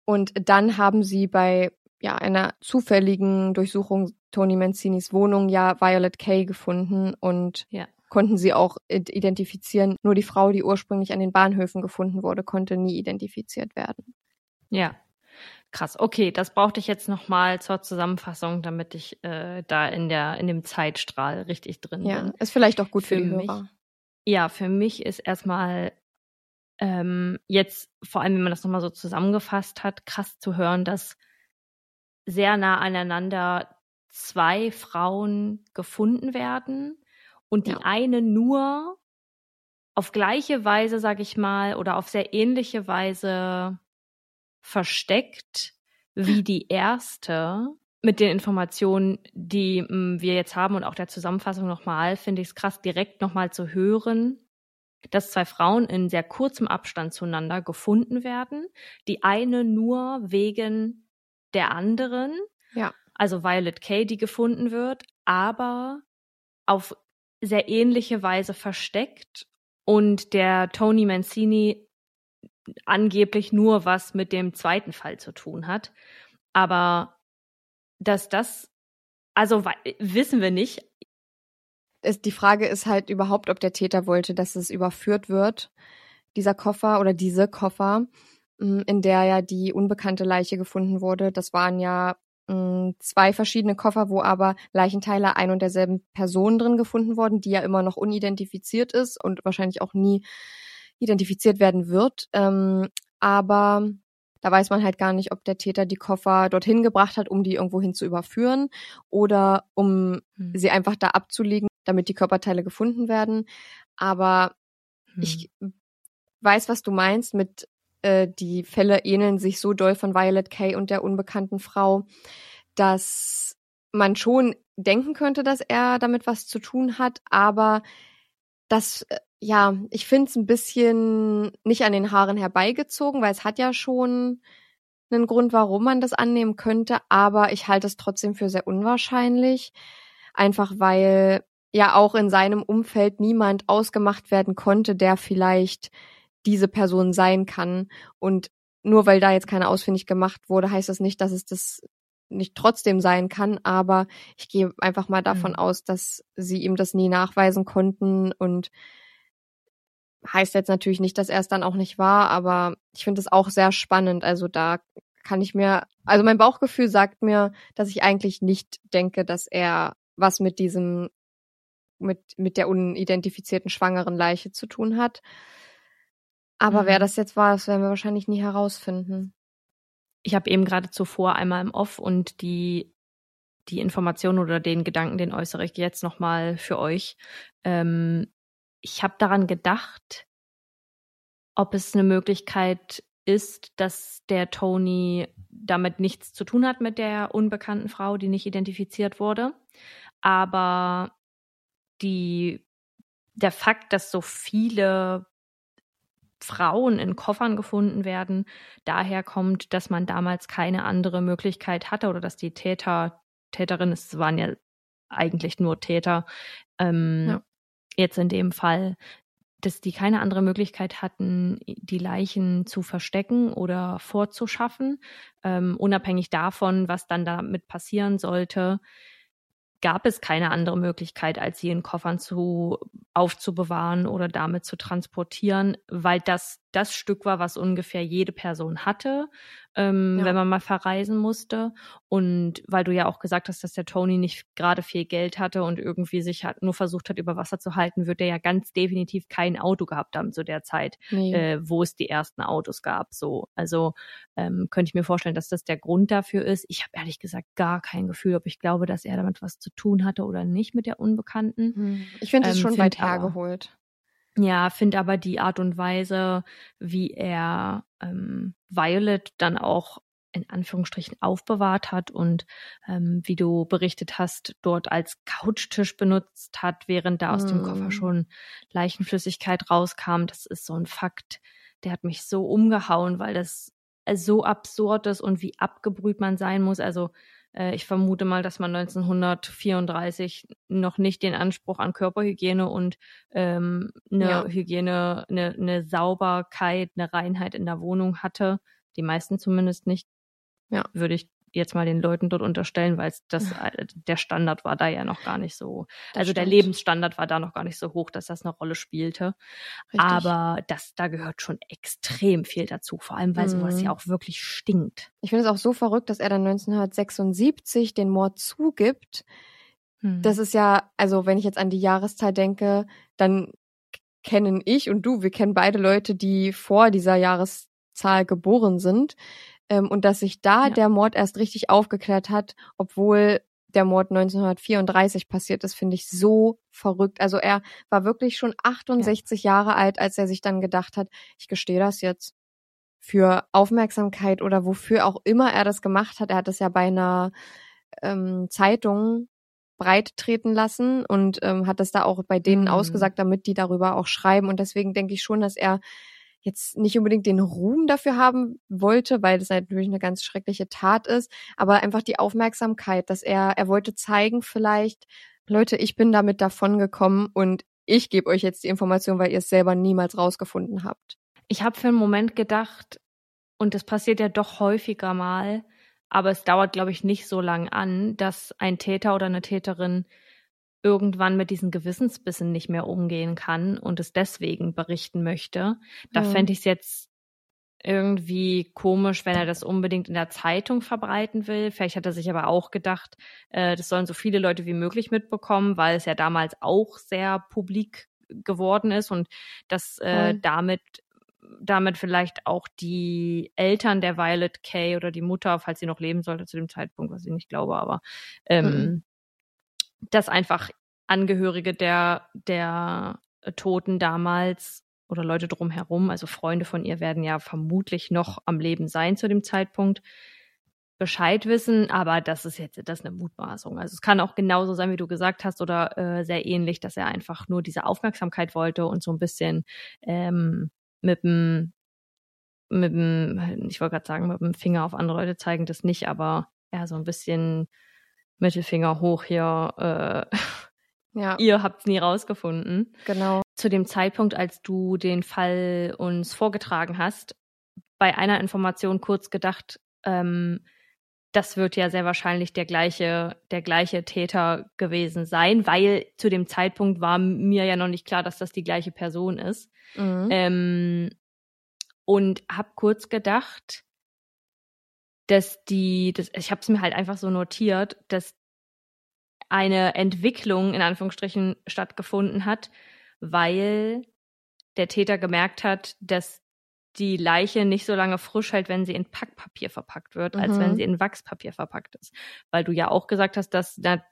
Und dann haben sie bei ja, einer zufälligen Durchsuchung Tony Mancinis Wohnung ja Violet Kay gefunden und ja. konnten sie auch identifizieren. Nur die Frau, die ursprünglich an den Bahnhöfen gefunden wurde, konnte nie identifiziert werden. Ja, Krass, okay, das brauchte ich jetzt nochmal zur Zusammenfassung, damit ich äh, da in der in dem Zeitstrahl richtig drin ja, bin. Ist vielleicht auch gut für, für mich. Hörer. Ja, für mich ist erstmal ähm, jetzt, vor allem wenn man das nochmal so zusammengefasst hat, krass zu hören, dass sehr nah aneinander zwei Frauen gefunden werden und die ja. eine nur auf gleiche Weise, sag ich mal, oder auf sehr ähnliche Weise versteckt wie die erste. Mit den Informationen, die mm, wir jetzt haben und auch der Zusammenfassung nochmal, finde ich es krass, direkt nochmal zu hören, dass zwei Frauen in sehr kurzem Abstand zueinander gefunden werden. Die eine nur wegen der anderen. Ja. Also Violet Kay, die gefunden wird, aber auf sehr ähnliche Weise versteckt und der Tony Mancini angeblich nur was mit dem zweiten Fall zu tun hat. Aber dass das, also wissen wir nicht. Es, die Frage ist halt überhaupt, ob der Täter wollte, dass es überführt wird, dieser Koffer oder diese Koffer, hm, in der ja die unbekannte Leiche gefunden wurde. Das waren ja hm, zwei verschiedene Koffer, wo aber Leichenteile ein und derselben Person drin gefunden wurden, die ja immer noch unidentifiziert ist und wahrscheinlich auch nie identifiziert werden wird. Ähm, aber da weiß man halt gar nicht, ob der Täter die Koffer dorthin gebracht hat, um die irgendwo hin zu überführen oder um hm. sie einfach da abzulegen, damit die Körperteile gefunden werden. Aber hm. ich weiß, was du meinst mit äh, die Fälle ähneln sich so doll von Violet Kay und der unbekannten Frau, dass man schon denken könnte, dass er damit was zu tun hat, aber das, äh, ja, ich finde es ein bisschen nicht an den Haaren herbeigezogen, weil es hat ja schon einen Grund, warum man das annehmen könnte, aber ich halte es trotzdem für sehr unwahrscheinlich, einfach weil ja auch in seinem Umfeld niemand ausgemacht werden konnte, der vielleicht diese Person sein kann. Und nur weil da jetzt keine ausfindig gemacht wurde, heißt das nicht, dass es das nicht trotzdem sein kann, aber ich gehe einfach mal davon mhm. aus, dass sie ihm das nie nachweisen konnten und heißt jetzt natürlich nicht, dass er es dann auch nicht war, aber ich finde es auch sehr spannend. Also da kann ich mir, also mein Bauchgefühl sagt mir, dass ich eigentlich nicht denke, dass er was mit diesem, mit, mit der unidentifizierten schwangeren Leiche zu tun hat. Aber mhm. wer das jetzt war, das werden wir wahrscheinlich nie herausfinden. Ich habe eben gerade zuvor einmal im Off und die die Information oder den Gedanken, den äußere ich jetzt nochmal für euch. Ähm, ich habe daran gedacht, ob es eine Möglichkeit ist, dass der Tony damit nichts zu tun hat mit der unbekannten Frau, die nicht identifiziert wurde. Aber die, der Fakt, dass so viele Frauen in Koffern gefunden werden, daher kommt, dass man damals keine andere Möglichkeit hatte oder dass die Täter, Täterinnen, es waren ja eigentlich nur Täter, ähm, ja. jetzt in dem Fall, dass die keine andere Möglichkeit hatten, die Leichen zu verstecken oder vorzuschaffen, ähm, unabhängig davon, was dann damit passieren sollte gab es keine andere Möglichkeit, als sie in Koffern zu aufzubewahren oder damit zu transportieren, weil das das Stück war, was ungefähr jede Person hatte, ähm, ja. wenn man mal verreisen musste. Und weil du ja auch gesagt hast, dass der Tony nicht gerade viel Geld hatte und irgendwie sich hat, nur versucht hat, über Wasser zu halten, wird er ja ganz definitiv kein Auto gehabt haben zu der Zeit, nee. äh, wo es die ersten Autos gab. So, also ähm, könnte ich mir vorstellen, dass das der Grund dafür ist. Ich habe ehrlich gesagt gar kein Gefühl, ob ich glaube, dass er damit was zu tun hatte oder nicht mit der Unbekannten. Hm. Ich finde es ähm, schon weit hergeholt. Ja, finde aber die Art und Weise, wie er ähm, Violet dann auch in Anführungsstrichen aufbewahrt hat und ähm, wie du berichtet hast, dort als Couchtisch benutzt hat, während da aus mm. dem Koffer mm. schon Leichenflüssigkeit rauskam. Das ist so ein Fakt, der hat mich so umgehauen, weil das so absurd ist und wie abgebrüht man sein muss. Also äh, ich vermute mal, dass man 1934 noch nicht den Anspruch an Körperhygiene und ähm, eine ja. Hygiene, eine, eine Sauberkeit, eine Reinheit in der Wohnung hatte. Die meisten zumindest nicht. Ja. Würde ich jetzt mal den Leuten dort unterstellen, weil das äh, der Standard war da ja noch gar nicht so. Das also stimmt. der Lebensstandard war da noch gar nicht so hoch, dass das eine Rolle spielte. Richtig. Aber das da gehört schon extrem viel dazu, vor allem weil mhm. sowas ja auch wirklich stinkt. Ich finde es auch so verrückt, dass er dann 1976 den Mord zugibt. Mhm. Das ist ja, also wenn ich jetzt an die Jahreszeit denke, dann kennen ich und du, wir kennen beide Leute, die vor dieser Jahreszahl geboren sind. Ähm, und dass sich da ja. der Mord erst richtig aufgeklärt hat, obwohl der Mord 1934 passiert ist, finde ich so verrückt. Also er war wirklich schon 68 ja. Jahre alt, als er sich dann gedacht hat, ich gestehe das jetzt für Aufmerksamkeit oder wofür auch immer er das gemacht hat. Er hat es ja bei einer ähm, Zeitung breit treten lassen und ähm, hat das da auch bei denen mhm. ausgesagt, damit die darüber auch schreiben. Und deswegen denke ich schon, dass er jetzt nicht unbedingt den Ruhm dafür haben wollte, weil das natürlich eine ganz schreckliche Tat ist, aber einfach die Aufmerksamkeit, dass er, er wollte zeigen vielleicht, Leute, ich bin damit davon gekommen und ich gebe euch jetzt die Information, weil ihr es selber niemals rausgefunden habt. Ich habe für einen Moment gedacht, und das passiert ja doch häufiger mal, aber es dauert, glaube ich, nicht so lang an, dass ein Täter oder eine Täterin irgendwann mit diesen Gewissensbissen nicht mehr umgehen kann und es deswegen berichten möchte. Da ja. fände ich es jetzt irgendwie komisch, wenn er das unbedingt in der Zeitung verbreiten will. Vielleicht hat er sich aber auch gedacht, äh, das sollen so viele Leute wie möglich mitbekommen, weil es ja damals auch sehr publik geworden ist und dass äh, damit damit vielleicht auch die Eltern der Violet Kay oder die Mutter, falls sie noch leben sollte zu dem Zeitpunkt, was ich nicht glaube, aber ähm, mhm dass einfach Angehörige der, der Toten damals oder Leute drumherum, also Freunde von ihr werden ja vermutlich noch am Leben sein zu dem Zeitpunkt, Bescheid wissen, aber das ist jetzt das ist eine Mutmaßung. Also es kann auch genauso sein, wie du gesagt hast, oder äh, sehr ähnlich, dass er einfach nur diese Aufmerksamkeit wollte und so ein bisschen ähm, mit dem mit dem, ich wollte gerade sagen, mit dem Finger auf andere Leute zeigen, das nicht, aber ja, so ein bisschen Mittelfinger hoch hier, äh, ja. ihr habt's nie rausgefunden. Genau. Zu dem Zeitpunkt, als du den Fall uns vorgetragen hast, bei einer Information kurz gedacht, ähm, das wird ja sehr wahrscheinlich der gleiche, der gleiche Täter gewesen sein, weil zu dem Zeitpunkt war mir ja noch nicht klar, dass das die gleiche Person ist. Mhm. Ähm, und hab kurz gedacht, dass die, das, ich habe es mir halt einfach so notiert, dass eine Entwicklung in Anführungsstrichen stattgefunden hat, weil der Täter gemerkt hat, dass die Leiche nicht so lange frisch hält, wenn sie in Packpapier verpackt wird, mhm. als wenn mhm. sie in Wachspapier verpackt ist. Weil du ja auch gesagt hast, dass da,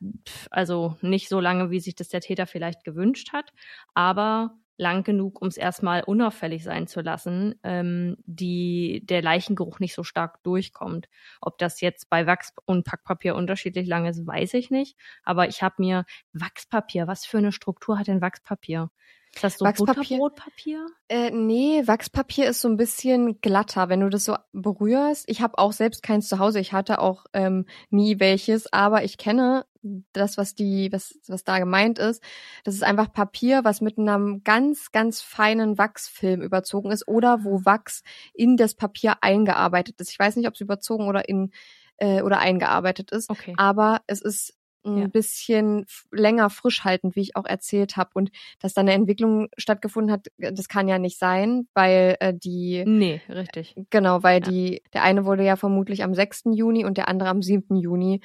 also nicht so lange, wie sich das der Täter vielleicht gewünscht hat, aber lang genug, um es erstmal unauffällig sein zu lassen, ähm, die der Leichengeruch nicht so stark durchkommt. Ob das jetzt bei Wachs und Packpapier unterschiedlich lang ist, weiß ich nicht. Aber ich habe mir Wachspapier, was für eine Struktur hat denn Wachspapier? Ist das so Wachspapier? Butterbrotpapier? Äh, nee, Wachspapier ist so ein bisschen glatter, wenn du das so berührst. Ich habe auch selbst keins zu Hause. Ich hatte auch ähm, nie welches, aber ich kenne das, was die, was, was da gemeint ist. Das ist einfach Papier, was mit einem ganz, ganz feinen Wachsfilm überzogen ist oder wo Wachs in das Papier eingearbeitet ist. Ich weiß nicht, ob es überzogen oder in äh, oder eingearbeitet ist. Okay. Aber es ist ein ja. bisschen länger frisch haltend, wie ich auch erzählt habe. Und dass da eine Entwicklung stattgefunden hat, äh, das kann ja nicht sein, weil äh, die. Nee, richtig. Genau, weil ja. die, der eine wurde ja vermutlich am 6. Juni und der andere am 7. Juni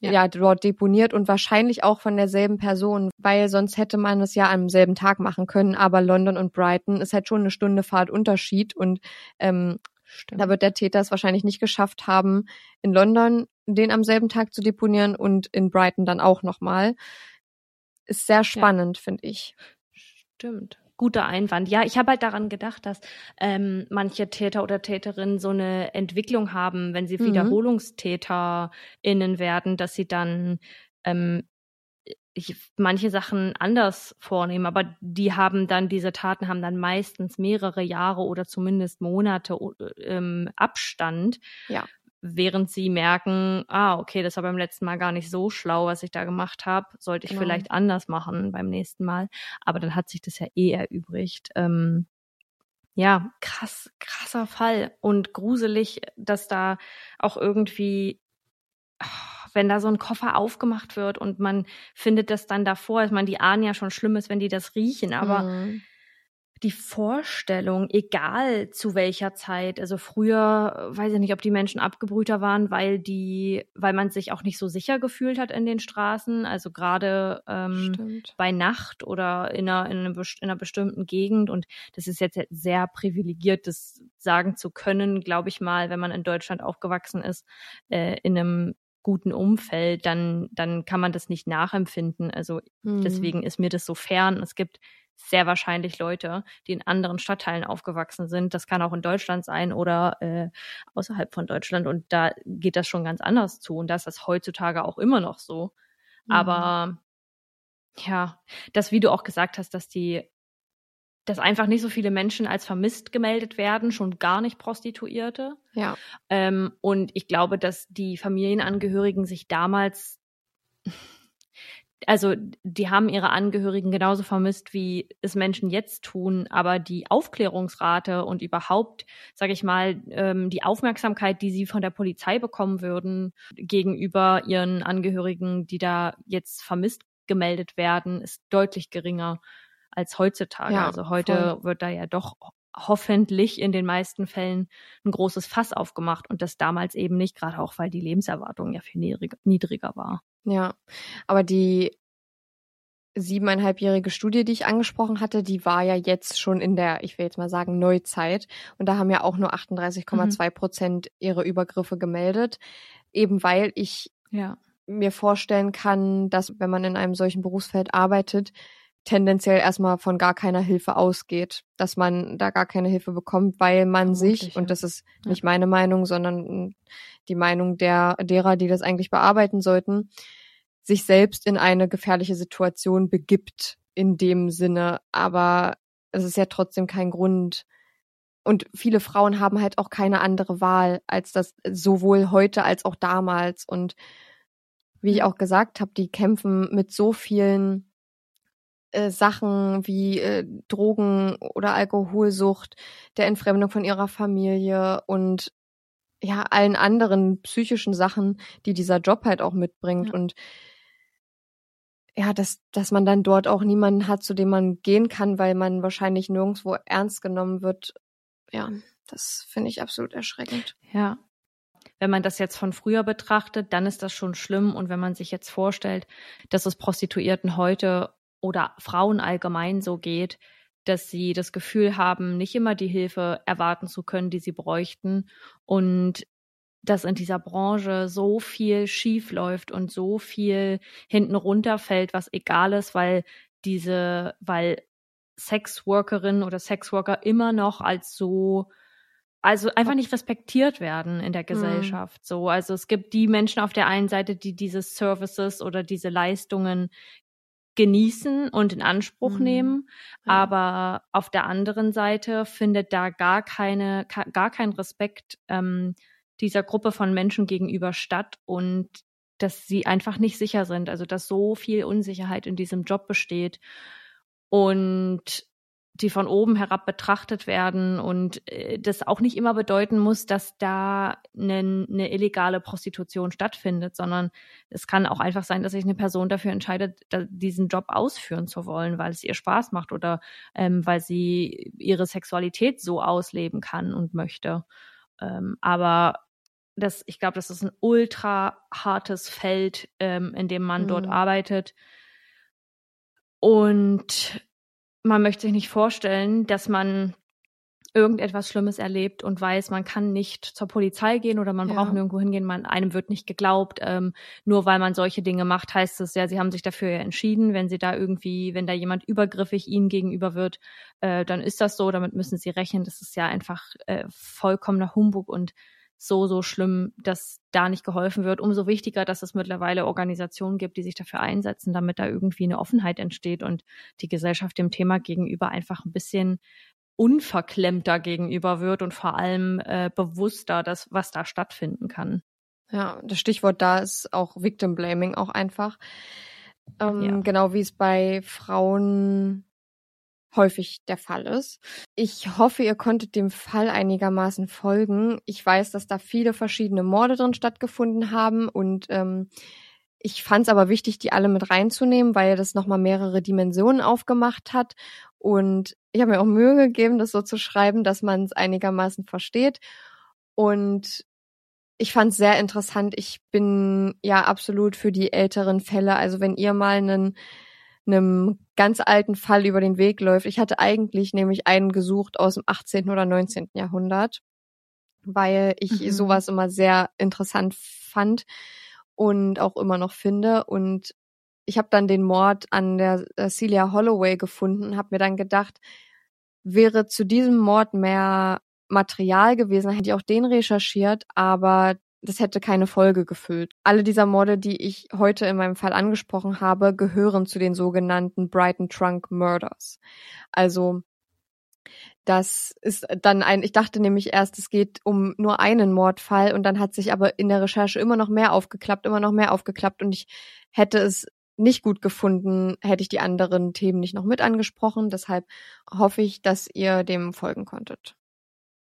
ja. ja. dort deponiert und wahrscheinlich auch von derselben Person, weil sonst hätte man es ja am selben Tag machen können. Aber London und Brighton ist halt schon eine Stunde Fahrt Unterschied und ähm, Stimmt. Da wird der Täter es wahrscheinlich nicht geschafft haben, in London den am selben Tag zu deponieren und in Brighton dann auch nochmal. Ist sehr spannend, ja. finde ich. Stimmt. Guter Einwand. Ja, ich habe halt daran gedacht, dass ähm, manche Täter oder Täterinnen so eine Entwicklung haben, wenn sie mhm. WiederholungstäterInnen werden, dass sie dann ähm, ich, manche Sachen anders vornehmen, aber die haben dann, diese Taten haben dann meistens mehrere Jahre oder zumindest Monate ähm, Abstand. Ja. Während sie merken, ah, okay, das war beim letzten Mal gar nicht so schlau, was ich da gemacht habe, sollte ich genau. vielleicht anders machen beim nächsten Mal. Aber dann hat sich das ja eh erübrigt. Ähm, ja, krass, krasser Fall und gruselig, dass da auch irgendwie oh, wenn da so ein Koffer aufgemacht wird und man findet das dann davor, ich meine, die ahnen ja schon schlimm ist, wenn die das riechen, aber mhm. Die Vorstellung, egal zu welcher Zeit, also früher, weiß ich nicht, ob die Menschen abgebrühter waren, weil die, weil man sich auch nicht so sicher gefühlt hat in den Straßen, also gerade ähm, bei Nacht oder in einer, in, einer, in einer bestimmten Gegend. Und das ist jetzt sehr privilegiert, das sagen zu können, glaube ich mal, wenn man in Deutschland aufgewachsen ist, äh, in einem guten Umfeld, dann, dann kann man das nicht nachempfinden. Also mhm. deswegen ist mir das so fern. Es gibt sehr wahrscheinlich Leute, die in anderen Stadtteilen aufgewachsen sind. Das kann auch in Deutschland sein oder äh, außerhalb von Deutschland. Und da geht das schon ganz anders zu. Und das ist das heutzutage auch immer noch so. Mhm. Aber ja, das, wie du auch gesagt hast, dass die, dass einfach nicht so viele Menschen als vermisst gemeldet werden, schon gar nicht Prostituierte. Ja. Ähm, und ich glaube, dass die Familienangehörigen sich damals also die haben ihre Angehörigen genauso vermisst, wie es Menschen jetzt tun, aber die Aufklärungsrate und überhaupt, sage ich mal, ähm, die Aufmerksamkeit, die sie von der Polizei bekommen würden gegenüber ihren Angehörigen, die da jetzt vermisst gemeldet werden, ist deutlich geringer als heutzutage. Ja, also heute voll. wird da ja doch hoffentlich in den meisten Fällen ein großes Fass aufgemacht und das damals eben nicht, gerade auch weil die Lebenserwartung ja viel niedriger war. Ja, aber die siebeneinhalbjährige Studie, die ich angesprochen hatte, die war ja jetzt schon in der, ich will jetzt mal sagen, Neuzeit. Und da haben ja auch nur 38,2 mhm. Prozent ihre Übergriffe gemeldet. Eben weil ich ja. mir vorstellen kann, dass wenn man in einem solchen Berufsfeld arbeitet, tendenziell erstmal von gar keiner Hilfe ausgeht, dass man da gar keine Hilfe bekommt, weil man Vermutlich, sich, ja. und das ist nicht meine Meinung, sondern die Meinung der, derer, die das eigentlich bearbeiten sollten, sich selbst in eine gefährliche Situation begibt in dem Sinne. Aber es ist ja trotzdem kein Grund. Und viele Frauen haben halt auch keine andere Wahl, als das sowohl heute als auch damals. Und wie ich auch gesagt habe, die kämpfen mit so vielen äh, Sachen wie äh, Drogen oder Alkoholsucht, der Entfremdung von ihrer Familie und ja, allen anderen psychischen Sachen, die dieser Job halt auch mitbringt. Ja. Und ja, dass, dass man dann dort auch niemanden hat, zu dem man gehen kann, weil man wahrscheinlich nirgendwo ernst genommen wird. Ja, das finde ich absolut erschreckend. Ja. Wenn man das jetzt von früher betrachtet, dann ist das schon schlimm. Und wenn man sich jetzt vorstellt, dass es Prostituierten heute oder Frauen allgemein so geht, dass sie das Gefühl haben, nicht immer die Hilfe erwarten zu können, die sie bräuchten und dass in dieser Branche so viel schief läuft und so viel hinten runterfällt, was egal ist, weil diese, weil Sexworkerinnen oder Sexworker immer noch als so also einfach nicht respektiert werden in der mhm. Gesellschaft. Mhm. So, also es gibt die Menschen auf der einen Seite, die diese Services oder diese Leistungen genießen und in Anspruch mhm. nehmen. Ja. Aber auf der anderen Seite findet da gar keine, gar kein Respekt ähm, dieser Gruppe von Menschen gegenüber statt und dass sie einfach nicht sicher sind. Also dass so viel Unsicherheit in diesem Job besteht und die von oben herab betrachtet werden und äh, das auch nicht immer bedeuten muss, dass da eine, eine, illegale Prostitution stattfindet, sondern es kann auch einfach sein, dass sich eine Person dafür entscheidet, diesen Job ausführen zu wollen, weil es ihr Spaß macht oder ähm, weil sie ihre Sexualität so ausleben kann und möchte. Ähm, aber das, ich glaube, das ist ein ultra hartes Feld, ähm, in dem man mhm. dort arbeitet. Und man möchte sich nicht vorstellen, dass man irgendetwas Schlimmes erlebt und weiß, man kann nicht zur Polizei gehen oder man ja. braucht nirgendwo hingehen, man, einem wird nicht geglaubt. Ähm, nur weil man solche Dinge macht, heißt es ja, sie haben sich dafür ja entschieden. Wenn sie da irgendwie, wenn da jemand übergriffig ihnen gegenüber wird, äh, dann ist das so, damit müssen sie rechnen. Das ist ja einfach äh, vollkommener Humbug und so, so schlimm, dass da nicht geholfen wird. Umso wichtiger, dass es mittlerweile Organisationen gibt, die sich dafür einsetzen, damit da irgendwie eine Offenheit entsteht und die Gesellschaft dem Thema gegenüber einfach ein bisschen unverklemmter gegenüber wird und vor allem äh, bewusster, dass was da stattfinden kann. Ja, das Stichwort da ist auch Victim Blaming auch einfach. Ähm, ja. Genau wie es bei Frauen häufig der Fall ist. Ich hoffe, ihr konntet dem Fall einigermaßen folgen. Ich weiß, dass da viele verschiedene Morde drin stattgefunden haben und ähm, ich fand es aber wichtig, die alle mit reinzunehmen, weil das nochmal mehrere Dimensionen aufgemacht hat Und ich habe mir auch Mühe gegeben, das so zu schreiben, dass man es einigermaßen versteht. Und ich fand es sehr interessant. Ich bin ja absolut für die älteren Fälle. Also wenn ihr mal einen einem ganz alten Fall über den Weg läuft. Ich hatte eigentlich nämlich einen gesucht aus dem 18. oder 19. Jahrhundert, weil ich mhm. sowas immer sehr interessant fand und auch immer noch finde. Und ich habe dann den Mord an der äh, Celia Holloway gefunden und habe mir dann gedacht, wäre zu diesem Mord mehr Material gewesen, hätte ich auch den recherchiert, aber das hätte keine Folge gefüllt. Alle dieser Morde, die ich heute in meinem Fall angesprochen habe, gehören zu den sogenannten Brighton Trunk Murders. Also das ist dann ein, ich dachte nämlich erst, es geht um nur einen Mordfall und dann hat sich aber in der Recherche immer noch mehr aufgeklappt, immer noch mehr aufgeklappt und ich hätte es nicht gut gefunden, hätte ich die anderen Themen nicht noch mit angesprochen. Deshalb hoffe ich, dass ihr dem folgen konntet.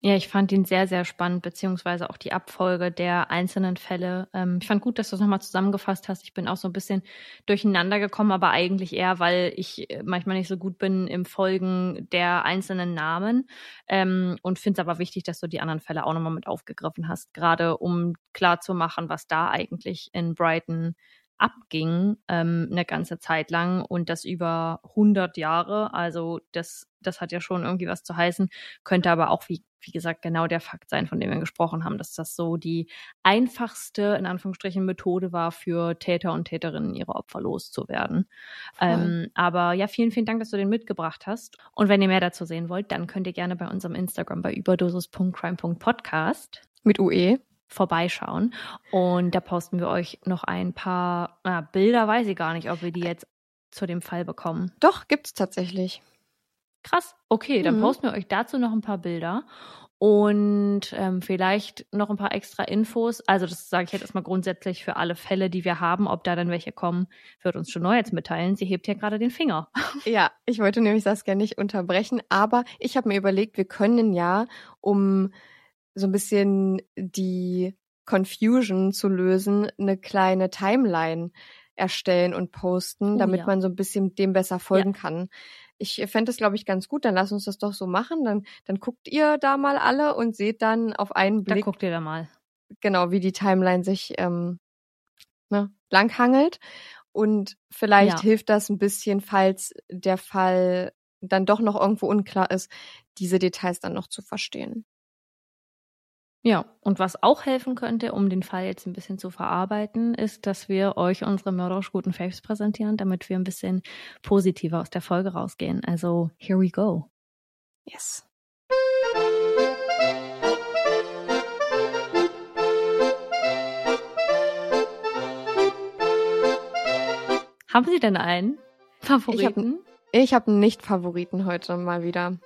Ja, ich fand ihn sehr, sehr spannend, beziehungsweise auch die Abfolge der einzelnen Fälle. Ähm, ich fand gut, dass du es nochmal zusammengefasst hast. Ich bin auch so ein bisschen durcheinander gekommen, aber eigentlich eher, weil ich äh, manchmal nicht so gut bin im Folgen der einzelnen Namen. Ähm, und finde es aber wichtig, dass du die anderen Fälle auch nochmal mit aufgegriffen hast, gerade um klarzumachen, was da eigentlich in Brighton abging ähm, eine ganze Zeit lang und das über 100 Jahre. Also das, das hat ja schon irgendwie was zu heißen, könnte aber auch, wie, wie gesagt, genau der Fakt sein, von dem wir gesprochen haben, dass das so die einfachste, in Anführungsstrichen, Methode war für Täter und Täterinnen, ihre Opfer loszuwerden. Ähm, aber ja, vielen, vielen Dank, dass du den mitgebracht hast. Und wenn ihr mehr dazu sehen wollt, dann könnt ihr gerne bei unserem Instagram bei überdosis.crime.podcast mit UE vorbeischauen. Und da posten wir euch noch ein paar äh, Bilder, weiß ich gar nicht, ob wir die jetzt zu dem Fall bekommen. Doch, gibt's tatsächlich. Krass, okay, dann mhm. posten wir euch dazu noch ein paar Bilder und ähm, vielleicht noch ein paar extra Infos. Also das sage ich jetzt erstmal grundsätzlich für alle Fälle, die wir haben. Ob da dann welche kommen, wird uns schon neu jetzt mitteilen. Sie hebt ja gerade den Finger. Ja, ich wollte nämlich Saskia nicht unterbrechen, aber ich habe mir überlegt, wir können ja, um so ein bisschen die Confusion zu lösen, eine kleine Timeline erstellen und posten, oh, damit ja. man so ein bisschen dem besser folgen ja. kann. Ich fände das, glaube ich, ganz gut. Dann lass uns das doch so machen. Dann, dann guckt ihr da mal alle und seht dann auf einen Blick. Da guckt ihr da mal. Genau, wie die Timeline sich ähm, ne, langhangelt. Und vielleicht ja. hilft das ein bisschen, falls der Fall dann doch noch irgendwo unklar ist, diese Details dann noch zu verstehen. Ja, und was auch helfen könnte, um den Fall jetzt ein bisschen zu verarbeiten, ist, dass wir euch unsere mörderisch guten Faves präsentieren, damit wir ein bisschen positiver aus der Folge rausgehen. Also, here we go. Yes. Haben Sie denn einen Favoriten? Ich habe hab einen Nicht-Favoriten heute mal wieder.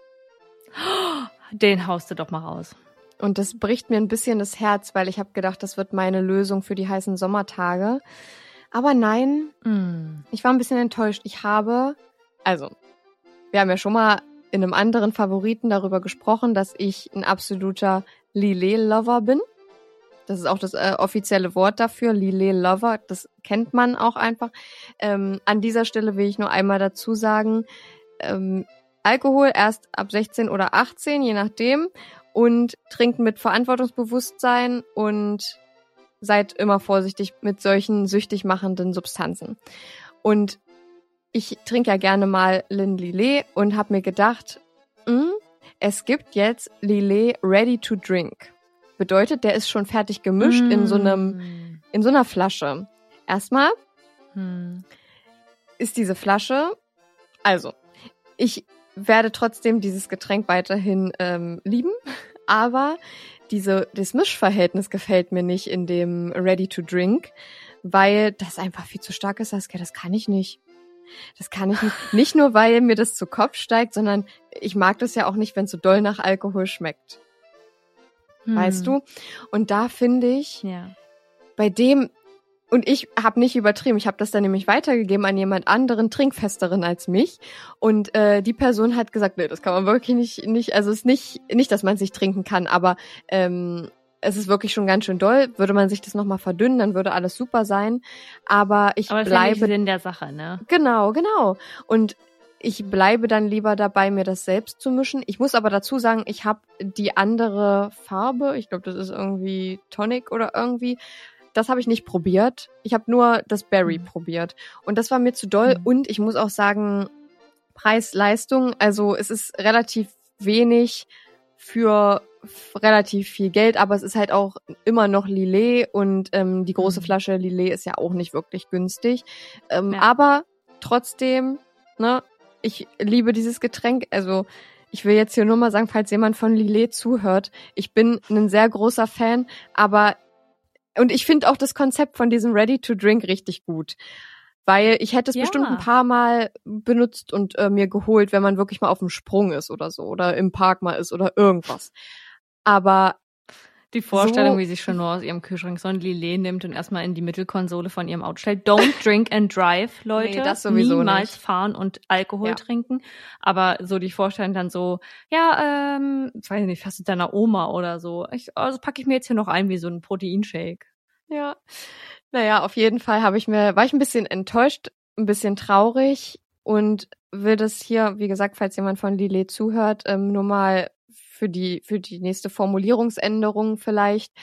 Den haust du doch mal raus. Und das bricht mir ein bisschen das Herz, weil ich habe gedacht, das wird meine Lösung für die heißen Sommertage. Aber nein, mm. ich war ein bisschen enttäuscht. Ich habe, also, wir haben ja schon mal in einem anderen Favoriten darüber gesprochen, dass ich ein absoluter Lillet-Lover bin. Das ist auch das äh, offizielle Wort dafür, Lillet-Lover. Das kennt man auch einfach. Ähm, an dieser Stelle will ich nur einmal dazu sagen, ähm, Alkohol erst ab 16 oder 18, je nachdem und trinkt mit Verantwortungsbewusstsein und seid immer vorsichtig mit solchen süchtig machenden Substanzen. Und ich trinke ja gerne mal Lin Lillet und habe mir gedacht, mh, hm, es gibt jetzt Lillet Ready to Drink. Bedeutet, der ist schon fertig gemischt mm. in so einem mm. in so einer Flasche. Erstmal mm. ist diese Flasche also ich werde trotzdem dieses Getränk weiterhin ähm, lieben, aber diese, das Mischverhältnis gefällt mir nicht in dem Ready to Drink, weil das einfach viel zu stark ist, Saskia, das kann ich nicht. Das kann ich nicht. Nicht nur, weil mir das zu Kopf steigt, sondern ich mag das ja auch nicht, wenn es so doll nach Alkohol schmeckt. Hm. Weißt du? Und da finde ich, ja. bei dem und ich habe nicht übertrieben. Ich habe das dann nämlich weitergegeben an jemand anderen, trinkfesteren als mich. Und äh, die Person hat gesagt, nee, das kann man wirklich nicht, nicht, also es ist nicht, nicht, dass man sich trinken kann, aber ähm, es ist wirklich schon ganz schön doll. Würde man sich das nochmal verdünnen, dann würde alles super sein. Aber ich aber bleibe in der Sache, ne? Genau, genau. Und ich bleibe dann lieber dabei, mir das selbst zu mischen. Ich muss aber dazu sagen, ich habe die andere Farbe, ich glaube, das ist irgendwie Tonic oder irgendwie, das habe ich nicht probiert. Ich habe nur das Berry mhm. probiert. Und das war mir zu doll. Mhm. Und ich muss auch sagen, Preis-Leistung, also es ist relativ wenig für relativ viel Geld, aber es ist halt auch immer noch Lillet und ähm, die große mhm. Flasche Lillet ist ja auch nicht wirklich günstig. Ähm, ja. Aber trotzdem, ne, ich liebe dieses Getränk. Also ich will jetzt hier nur mal sagen, falls jemand von Lillet zuhört, ich bin ein sehr großer Fan, aber und ich finde auch das Konzept von diesem Ready to Drink richtig gut. Weil ich hätte es ja. bestimmt ein paar Mal benutzt und äh, mir geholt, wenn man wirklich mal auf dem Sprung ist oder so oder im Park mal ist oder irgendwas. Aber die Vorstellung, so, wie sich schon nur aus ihrem Kühlschrank so ein Lillet nimmt und erstmal in die Mittelkonsole von ihrem Auto stellt. Don't drink and drive, Leute. Nee, das sowieso Niemals nicht. fahren und Alkohol ja. trinken. Aber so die Vorstellung dann so, ja, ähm, weiß ich nicht, fast mit deiner Oma oder so. Ich, also packe ich mir jetzt hier noch ein wie so ein Proteinshake. Ja. Naja, auf jeden Fall habe ich mir, war ich ein bisschen enttäuscht, ein bisschen traurig und will das hier, wie gesagt, falls jemand von Lillet zuhört, ähm, nur mal für die, für die nächste Formulierungsänderung vielleicht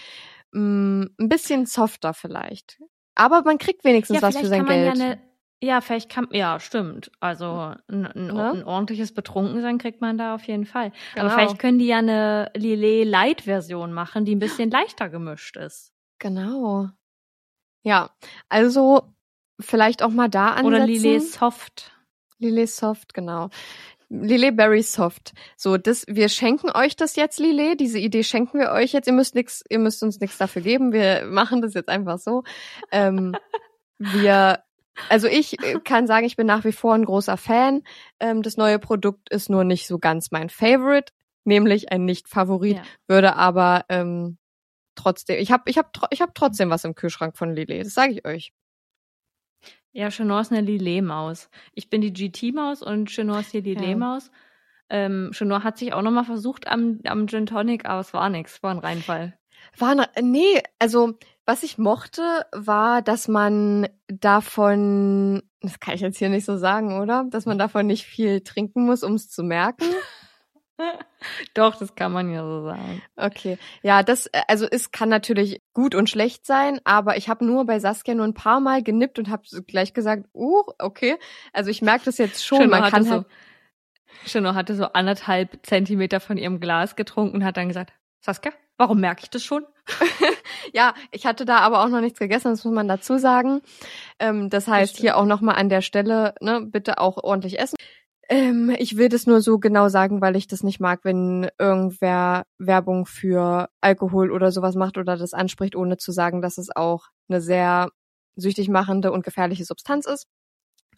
mh, mm, ein bisschen softer vielleicht. Aber man kriegt wenigstens ja, was für sein Geld. Ja, ne, ja, vielleicht kann, ja, stimmt. Also ein, ein, ne? ein, ordentliches Betrunkensein kriegt man da auf jeden Fall. Genau. Aber vielleicht können die ja eine Lillet Light Version machen, die ein bisschen leichter gemischt ist. Genau. Ja, also vielleicht auch mal da ansetzen. Oder Lillet Soft. Lillet Soft, genau. Lillet Berry Soft. So, das, wir schenken euch das jetzt, Lillet. Diese Idee schenken wir euch jetzt. Ihr müsst nix, ihr müsst uns nichts dafür geben. Wir machen das jetzt einfach so. Ähm, wir, also ich äh, kann sagen, ich bin nach wie vor ein großer Fan. Ähm, das neue Produkt ist nur nicht so ganz mein Favorite, nämlich ein Nicht-Favorit, ja. würde aber ähm, trotzdem, ich habe ich hab, ich hab trotzdem was im Kühlschrank von Lillet, das sage ich euch. Ja, Chenor ist eine Lillet-Maus. Ich bin die GT-Maus und Chenor ist die Lillet-Maus. Ja. Ähm, Chenor hat sich auch nochmal versucht am, am Gin Tonic, aber es war nichts, war ein Reinfall. War ein, nee, also was ich mochte, war, dass man davon, das kann ich jetzt hier nicht so sagen, oder? Dass man davon nicht viel trinken muss, um es zu merken. Doch, das kann man ja so sagen. Okay. Ja, das, äh, also es kann natürlich gut und schlecht sein, aber ich habe nur bei Saskia nur ein paar Mal genippt und habe gleich gesagt, uh, okay. Also ich merke das jetzt schon. Schön, man kann halt so, Schöno hatte so anderthalb Zentimeter von ihrem Glas getrunken und hat dann gesagt, Saskia, warum merke ich das schon? ja, ich hatte da aber auch noch nichts gegessen, das muss man dazu sagen. Ähm, das heißt, hier auch nochmal an der Stelle, ne, bitte auch ordentlich essen. Ähm, ich will das nur so genau sagen, weil ich das nicht mag, wenn irgendwer Werbung für Alkohol oder sowas macht oder das anspricht, ohne zu sagen, dass es auch eine sehr süchtig machende und gefährliche Substanz ist.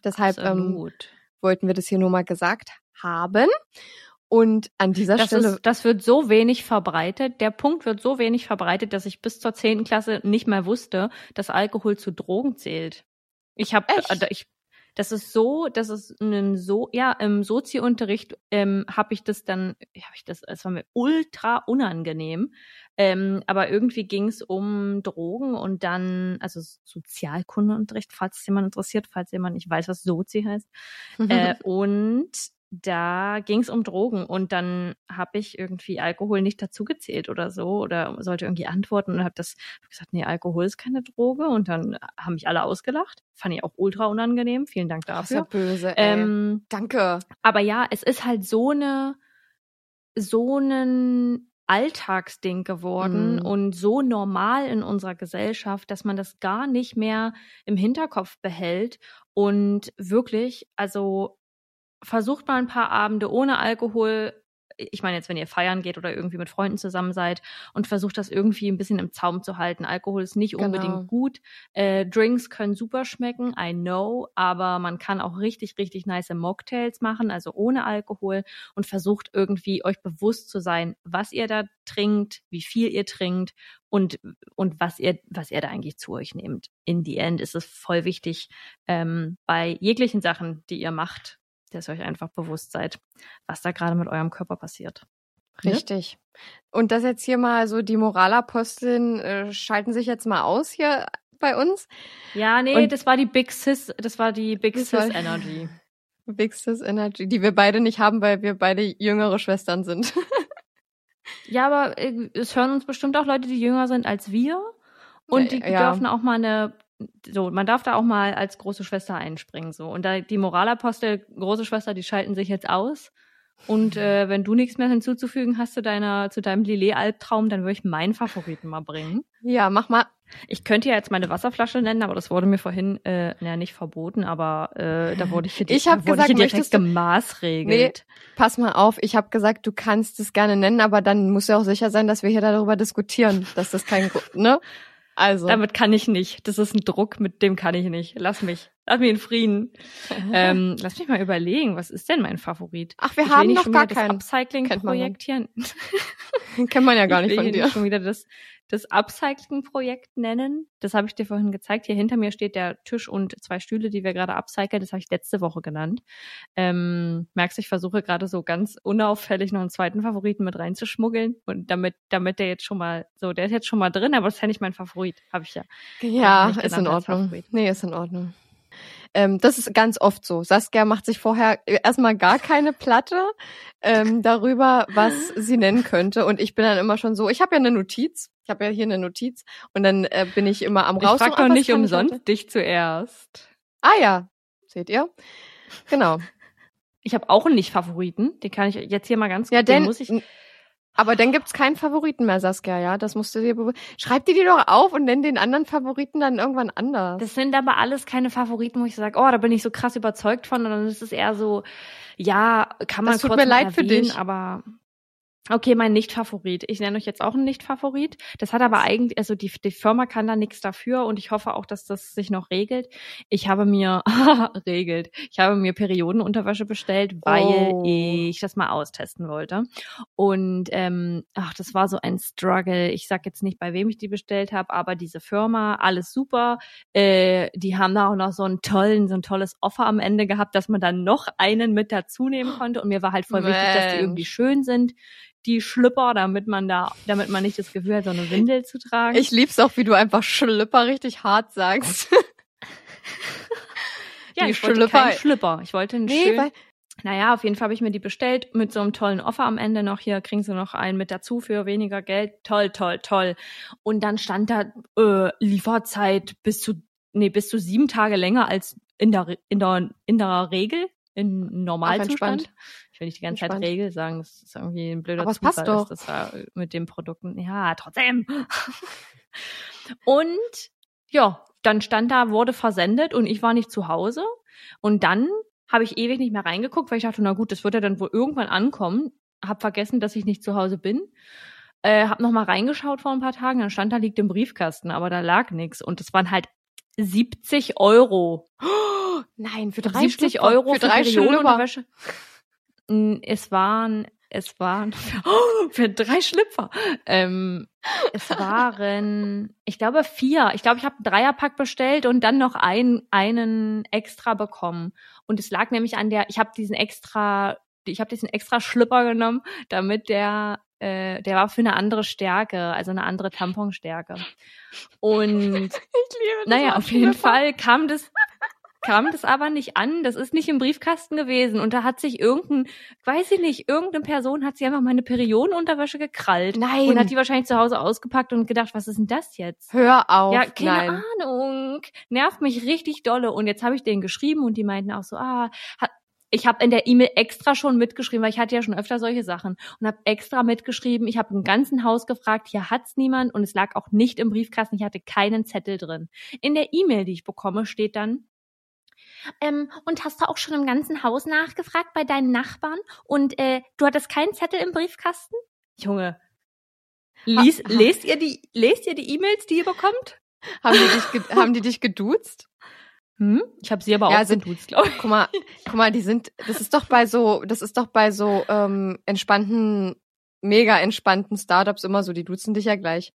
Deshalb ähm, wollten wir das hier nur mal gesagt haben. Und an dieser das Stelle. Ist, das wird so wenig verbreitet. Der Punkt wird so wenig verbreitet, dass ich bis zur zehnten Klasse nicht mehr wusste, dass Alkohol zu Drogen zählt. Ich habe, äh, ich das ist so, das ist ein so, ja, im Sozi-Unterricht ähm, habe ich das dann, habe ich das, es war mir ultra unangenehm. Ähm, aber irgendwie ging es um Drogen und dann, also Sozialkundeunterricht, falls es jemand interessiert, falls jemand nicht weiß, was Sozi heißt. äh, und da ging es um Drogen und dann habe ich irgendwie Alkohol nicht dazugezählt oder so oder sollte irgendwie antworten und habe das hab gesagt, nee, Alkohol ist keine Droge und dann haben mich alle ausgelacht. Fand ich auch ultra unangenehm. Vielen Dank dafür. Das ist ja böse. Ey. Ähm, Danke. Aber ja, es ist halt so eine so ein Alltagsding geworden mm. und so normal in unserer Gesellschaft, dass man das gar nicht mehr im Hinterkopf behält und wirklich, also versucht mal ein paar Abende ohne Alkohol. Ich meine jetzt, wenn ihr feiern geht oder irgendwie mit Freunden zusammen seid und versucht das irgendwie ein bisschen im Zaum zu halten. Alkohol ist nicht genau. unbedingt gut. Äh, Drinks können super schmecken, I know, aber man kann auch richtig, richtig nice Mocktails machen, also ohne Alkohol und versucht irgendwie euch bewusst zu sein, was ihr da trinkt, wie viel ihr trinkt und, und was ihr, was ihr da eigentlich zu euch nehmt. In the end ist es voll wichtig, ähm, bei jeglichen Sachen, die ihr macht, dass ihr euch einfach bewusst seid, was da gerade mit eurem Körper passiert. Richtig. Und das jetzt hier mal so, die Moralaposteln äh, schalten sich jetzt mal aus hier bei uns. Ja, nee, Und das war die Big Sis, das war die Big Sis Energy. Wixes Energy, die wir beide nicht haben, weil wir beide jüngere Schwestern sind. Ja, aber äh, es hören uns bestimmt auch Leute, die jünger sind als wir. Und die Ja. dürfen auch mal eine, so, man darf da auch mal als große Schwester einspringen, so. Und da die Moralapostel, große Schwester, die schalten sich jetzt aus. Und äh, wenn du nichts mehr hinzuzufügen hast zu deiner, zu deinem Lillet-Albtraum, dann würde ich meinen Favoriten mal bringen. Ja, mach mal. Ich könnte ja jetzt meine Wasserflasche nennen, aber das wurde mir vorhin, äh, naja, nicht verboten, aber äh, da wurde ich hier, Ich hab gesagt, hier direkt du- gemaßregelt. Pass mal auf, ich habe gesagt, du kannst es gerne nennen, aber dann musst du auch sicher sein, dass wir hier darüber diskutieren, dass das kein, ne? Also. Damit kann ich nicht. Das ist ein Druck, mit dem kann ich nicht. Lass mich. Lass mich in Frieden. ähm, lass mich mal überlegen, was ist denn mein Favorit? Ach, wir Ich haben noch gar das Upcycling-Projekt hier. Kennt man ja gar ich nicht von dir. schon wieder das, das Upcycling-Projekt nennen. Das habe ich dir vorhin gezeigt. Hier hinter mir steht der Tisch und zwei Stühle, die wir gerade upcyclen. Das habe ich letzte Woche genannt. Ähm, merkst du, ich versuche gerade so ganz unauffällig noch einen zweiten Favoriten mit reinzuschmuggeln. Und damit, damit der jetzt schon mal, so, der ist jetzt schon mal drin, aber das ist ja nicht mein Favorit. Habe ich ja. Ja, ist in Ordnung. Nee, ist in Ordnung. Ähm, das ist ganz oft so. Saskia macht sich vorher erstmal gar keine Platte ähm, darüber, was sie nennen könnte. Und ich bin dann immer schon so, ich habe ja eine Notiz. Ich habe ja hier eine Notiz. Und dann äh, bin ich immer am Ich raus. frag doch nicht umsonst dich zuerst. Ah ja, seht ihr? Genau. Ich habe auch einen Nicht-Favoriten. Den kann ich jetzt hier mal ganz Ja, den denn, muss ich. Aber dann gibt's keinen Favoriten mehr, Saskia, ja? Das musst du dir bewu- Schreib dir die doch auf und nenn den anderen Favoriten dann irgendwann anders. Das sind aber alles keine Favoriten, wo ich sage, oh, da bin ich so krass überzeugt von. Und dann ist es eher so, ja, kann man Das tut kurz mir leid für erwähnen, dich. aber okay, mein Nicht-Favorit. Ich nenne euch jetzt auch einen Nicht-Favorit. Das hat aber eigentlich, also die, die Firma kann da nichts dafür und ich hoffe auch, dass das sich noch regelt. Ich habe mir, regelt, ich habe mir Periodenunterwäsche bestellt, weil Oh. ich das mal austesten wollte. Und ähm, ach, das war so ein Struggle. Ich sag jetzt nicht, bei wem ich die bestellt habe, aber diese Firma, alles super. Äh, die haben da auch noch so einen tollen, so ein tolles Offer am Ende gehabt, dass man dann noch einen mit dazu nehmen konnte. Und mir war halt voll wichtig, dass die irgendwie Mensch. schön sind, die Schlüpper, damit man da, damit man nicht das Gefühl hat, so eine Windel zu tragen. Ich lieb's auch, wie du einfach Schlüpper richtig hart sagst. ja, die ich wollte Schlüpper- keinen Schlüpper. Ich wollte einen nee, schönen, Naja, auf jeden Fall habe ich mir die bestellt mit so einem tollen Offer am Ende noch. Hier kriegen sie noch einen mit dazu für weniger Geld. Toll, toll, toll. Und dann stand da äh, Lieferzeit bis zu nee bis zu sieben Tage länger als in der in der in der Regel in Normalzustand. entspannt. Ich will nicht die ganze Zeit. Regel sagen, das ist irgendwie ein blöder Aber es passt doch. dass das da mit den Produkten. Ja, trotzdem. Und ja, dann stand da, wurde versendet und ich war nicht zu Hause. Und dann habe ich ewig nicht mehr reingeguckt, weil ich dachte, na gut, das wird ja dann wohl irgendwann ankommen. Hab vergessen, dass ich nicht zu Hause bin. Äh, hab noch mal reingeschaut vor ein paar Tagen, dann stand da liegt im Briefkasten, aber da lag nichts und es waren halt 70 Euro. nein, für drei 70 Schlüpfer, Euro für drei Schlüpper. Es waren, es waren für, für drei Schlüpfer. Ähm, es waren, ich glaube vier. Ich glaube, ich habe einen Dreierpack bestellt und dann noch einen, einen extra bekommen. Und es lag nämlich an der, ich habe diesen extra, ich habe diesen extra Schlüpper genommen, damit der, äh, der war für eine andere Stärke, also eine andere Tamponstärke. Und Ich liebe das naja, auf jeden. Fall kam das, kam das aber nicht an. Das ist nicht im Briefkasten gewesen. Und da hat sich irgendein, weiß ich nicht, irgendeine Person hat sich einfach meine Periodenunterwäsche gekrallt. Nein. Und hat die wahrscheinlich zu Hause ausgepackt und gedacht, was ist denn das jetzt? Hör auf. Ja, keine nein. Ahnung. Nervt mich richtig dolle. Und jetzt habe ich denen geschrieben und die meinten auch so, ah, hat, ich habe in der E-Mail extra schon mitgeschrieben, weil ich hatte ja schon öfter solche Sachen und habe extra mitgeschrieben. Ich habe im ganzen Haus gefragt, hier hat's niemand und es lag auch nicht im Briefkasten. Ich hatte keinen Zettel drin. In der E-Mail, die ich bekomme, steht dann, ähm, und hast du auch schon im ganzen Haus nachgefragt bei deinen Nachbarn und äh, du hattest keinen Zettel im Briefkasten? Junge, lies, Ha- ha- lest ihr die, lest ihr die E-Mails, die ihr bekommt? Haben die dich, ge- haben die dich geduzt? Hm? Ich habe sie aber Ja, auch sind- geduzt, glaube ich. Guck mal, guck mal, die sind, das ist doch bei so, das ist doch bei so ähm, entspannten, mega entspannten Startups immer so, die duzen dich ja gleich.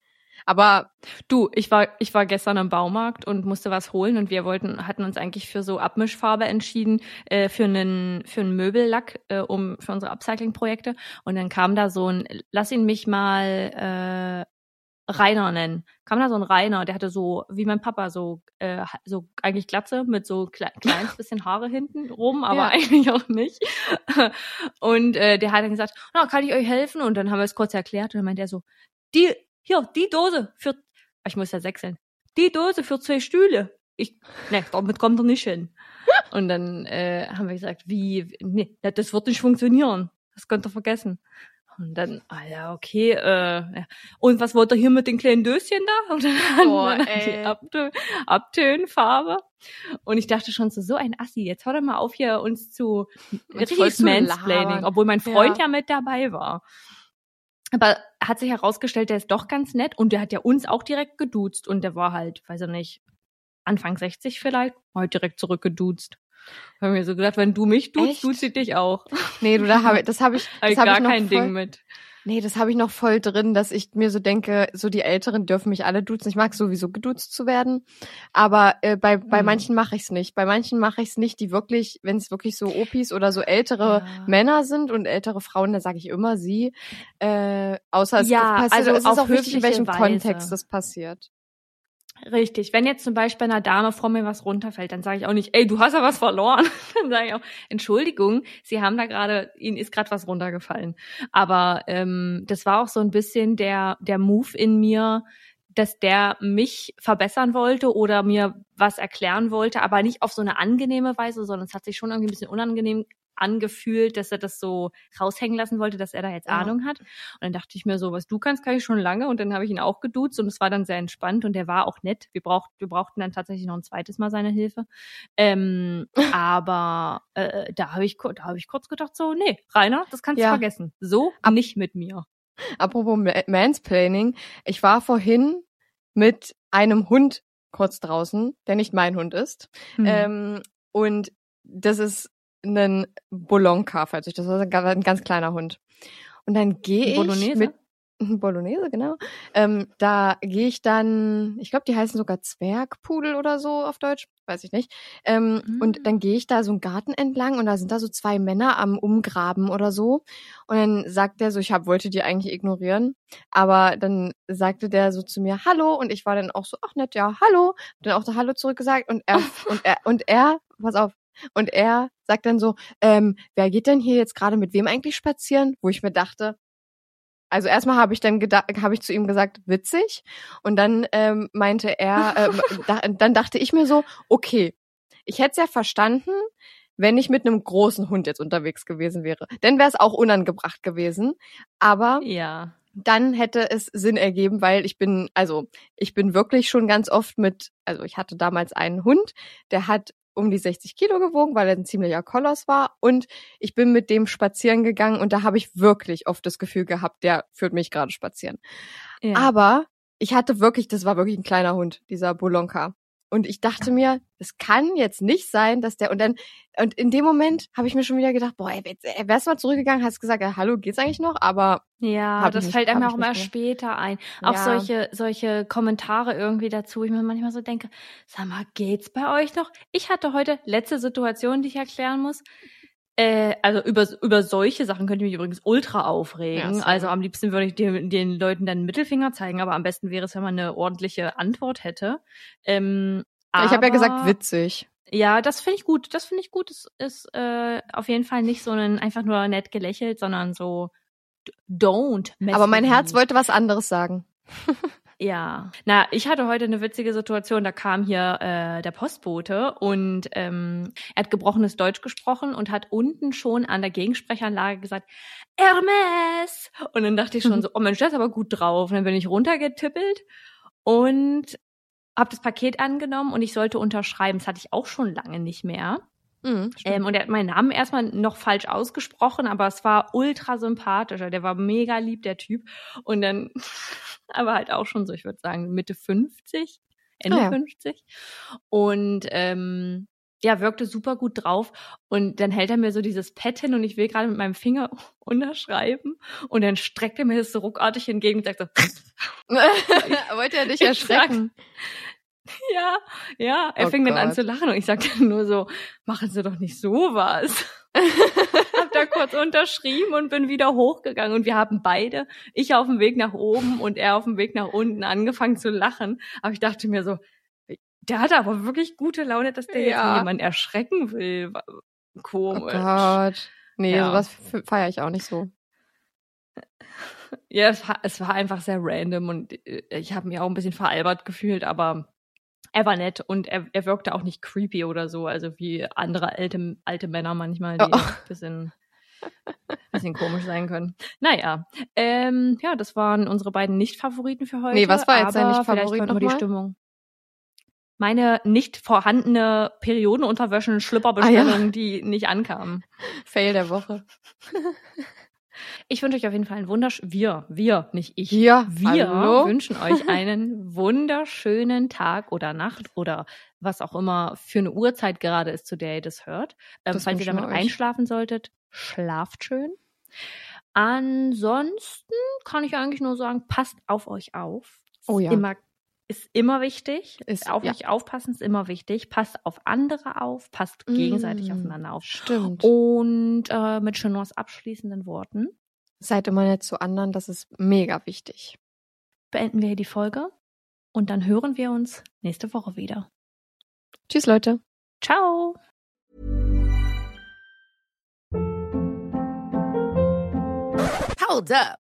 Aber Du, ich war, ich war gestern im Baumarkt und musste was holen und wir wollten, hatten uns eigentlich für so Abmischfarbe entschieden, äh, für einen, für einen Möbellack, äh, um, für unsere Upcycling-Projekte. Und dann kam da so ein, lass ihn mich mal, äh, Rainer nennen. Kam da so ein Rainer, der hatte so, wie mein Papa, so, äh, so eigentlich Glatze mit so kle kleines bisschen Haare hinten rum, aber Ja. eigentlich auch nicht. Und äh, der hat dann gesagt, na, kann ich euch helfen? Und dann haben wir es kurz erklärt und dann meinte er so, die, hier, die Dose für, ich muss ja sechseln, die Dose für zwei Stühle. Ich, ne, damit kommt er nicht hin. Und dann äh, haben wir gesagt, wie, nee, das wird nicht funktionieren. Das könnt ihr vergessen. Und dann, ah ja, okay, äh, ja. und was wollt ihr hier mit den kleinen Döschen da? Und dann dann die. Abtö Abtönfarbe. Und ich dachte schon so, so ein Assi, jetzt hör doch mal auf hier uns zu zu Mansplaining, obwohl mein Freund Ja. ja mit dabei war. Aber hat sich herausgestellt, der ist doch ganz nett und der hat ja uns auch direkt geduzt und der war halt, weiß ich nicht, Anfang 60 vielleicht, halt direkt zurückgeduzt. Haben mir so gesagt, wenn du mich duzt, duzt sie dich auch. Nee, du, da habe das habe ich, Hab das ich habe gar ich noch kein voll, Ding mit. Nee, das habe ich noch voll drin, dass ich mir so denke, so die Älteren dürfen mich alle duzen. Ich mag sowieso geduzt zu werden, aber äh, bei bei Hm. manchen mache ich es nicht. Bei manchen mache ich es nicht, die wirklich, wenn es wirklich so Opis oder so ältere Ja. Männer sind und ältere Frauen, da sage ich immer sie. Äh, außer es Ja, passiert, also es ist auch wichtig, in welchem Weise. Kontext das passiert. Richtig. Wenn jetzt zum Beispiel einer Dame vor mir was runterfällt, dann sage ich auch nicht, ey, du hast ja was verloren. dann sage ich auch, Entschuldigung, Sie haben da gerade, Ihnen ist gerade was runtergefallen. Aber ähm, das war auch so ein bisschen der, der Move in mir, dass der mich verbessern wollte oder mir was erklären wollte, aber nicht auf so eine angenehme Weise, sondern es hat sich schon irgendwie ein bisschen unangenehm angefühlt, dass er das so raushängen lassen wollte, dass er da jetzt Ja. Ahnung hat. Und dann dachte ich mir so, was du kannst, kann ich schon lange. Und dann habe ich ihn auch geduzt und es war dann sehr entspannt und der war auch nett. Wir, braucht, wir brauchten dann tatsächlich noch ein zweites Mal seine Hilfe. Ähm, aber äh, da habe ich, da hab ich kurz gedacht, so, nee, Rainer, das kannst Ja. du vergessen. So nicht mit mir. Apropos Ma- Mansplaining, ich war vorhin mit einem Hund kurz draußen, der nicht mein Hund ist. Hm. Ähm, und das ist ein Bolonka, falls ich das war, ein ganz- ein ganz kleiner Hund. Und dann gehe ich Bolognese? mit Bolognese, genau. Ähm, da gehe ich dann, ich glaube, die heißen sogar Zwergpudel oder so auf Deutsch, weiß ich nicht. Ähm, Mm. Und dann gehe ich da so einen Garten entlang und da sind da so zwei Männer am Umgraben oder so. Und dann sagt der so, ich hab, wollte die eigentlich ignorieren. Aber dann sagte der so zu mir, Hallo. Und ich war dann auch so, ach nett, ja, Hallo. Hab dann auch so Hallo zurückgesagt. Und er, und er, und er, pass auf. Und er sagt dann so, ähm, wer geht denn hier jetzt gerade mit wem eigentlich spazieren? Wo ich mir dachte, also erstmal habe ich dann gedacht, habe ich zu ihm gesagt, witzig. Und dann ähm, meinte er, ähm, da, dann dachte ich mir so, okay, ich hätte es ja verstanden, wenn ich mit einem großen Hund jetzt unterwegs gewesen wäre. Dann wäre es auch unangebracht gewesen. Aber ja. dann hätte es Sinn ergeben, weil ich bin, also ich bin wirklich schon ganz oft mit, also ich hatte damals einen Hund, der hat um die 60 Kilo gewogen, weil er ein ziemlicher Koloss war und ich bin mit dem spazieren gegangen und da habe ich wirklich oft das Gefühl gehabt, der führt mich gerade spazieren. ja. Aber ich hatte wirklich, das war wirklich ein kleiner Hund, dieser Bolonka. Und ich dachte mir, es kann jetzt nicht sein, dass der und dann und in dem Moment habe ich mir schon wieder gedacht, boah, wärst du mal zurückgegangen, hast gesagt, ja, hallo, geht's eigentlich noch? Aber Ja, das nicht- fällt einem auch immer später ein. Auch Ja. solche, solche Kommentare irgendwie dazu. Ich mir manchmal so denke, sag mal, geht's bei euch noch? Ich hatte heute letzte Situation, die ich erklären muss. Äh, also über, über solche Sachen könnte ich mich übrigens ultra aufregen. Ja, also am liebsten würde ich den, den Leuten dann Mittelfinger zeigen, aber am besten wäre es, wenn man eine ordentliche Antwort hätte. Ähm, ich habe ja gesagt, witzig. ja, das finde ich gut. Das finde ich gut. Es ist äh, auf jeden Fall nicht so ein einfach nur nett gelächelt, sondern so don't. Aber mein Herz wollte was anderes sagen. Ja. Na, ich hatte heute eine witzige Situation. Da kam hier äh, der Postbote und ähm, er hat gebrochenes Deutsch gesprochen und hat unten schon an der Gegensprechanlage gesagt, Hermes! Und dann dachte ich schon so, oh Mensch, der ist aber gut drauf. Und dann bin ich runtergetippelt und habe das Paket angenommen und ich sollte unterschreiben. Das hatte ich auch schon lange nicht mehr. Mhm. Ähm, und er hat meinen Namen erstmal noch falsch ausgesprochen, aber es war ultra sympathisch. Der war mega lieb, der Typ. Und dann, aber halt auch schon so, ich würde sagen, Mitte 50, Ende Ah ja. 50. Und ähm, ja, wirkte super gut drauf. Und dann hält er mir so dieses Pad hin und ich will gerade mit meinem Finger unterschreiben. Und dann streckt er mir das so ruckartig entgegen und sagt so, wollte er dich Ich erschrecken? ja, ja. Er Oh fing dann an Gott. zu lachen und ich sagte nur so, machen Sie doch nicht sowas. Hab da kurz unterschrieben und bin wieder hochgegangen. Und wir haben beide, ich auf dem Weg nach oben und er auf dem Weg nach unten, angefangen zu lachen. Aber ich dachte mir so, der hatte aber wirklich gute Laune, dass der Ja. jetzt jemanden erschrecken will. Oh Komisch. Gott. Nee, Ja. sowas feiere ich auch nicht so. Ja, es war, es war einfach sehr random und äh, ich habe mich auch ein bisschen veralbert gefühlt, aber er war nett und er, er wirkte auch nicht creepy oder so, also wie andere alte, alte Männer manchmal, die Oh. ein bisschen, bisschen komisch sein können. Naja, ähm, ja, das waren unsere beiden Nicht-Favoriten für heute. Nee, was war jetzt dein Nicht-Favorit Vielleicht konnten wir die? Stimmung. Meine nicht vorhandene Periodenunterwäschen-Schlüpperbestellung, die nicht ankam. Fail der Woche. Ich wünsche euch auf jeden Fall einen wundersch... Wir, wir, nicht ich. Ja, Wir hallo? wünschen euch einen wunderschönen Tag oder Nacht oder was auch immer für eine Uhrzeit gerade ist, zu der ihr das hört. Ähm, Das falls ihr damit einschlafen solltet, schlaft schön. Ansonsten kann ich eigentlich nur sagen, passt auf euch auf. Oh ja. Immer, ist immer wichtig. Ist- auf ja. euch aufpassen ist immer wichtig. Passt auf andere auf, passt gegenseitig Mm, aufeinander auf. Stimmt. Und äh, mit Chenors abschließenden Worten Seid immer nett zu anderen, das ist mega wichtig. beenden wir hier die Folge und dann hören wir uns nächste Woche wieder. Tschüss, Leute. Ciao! Hold up.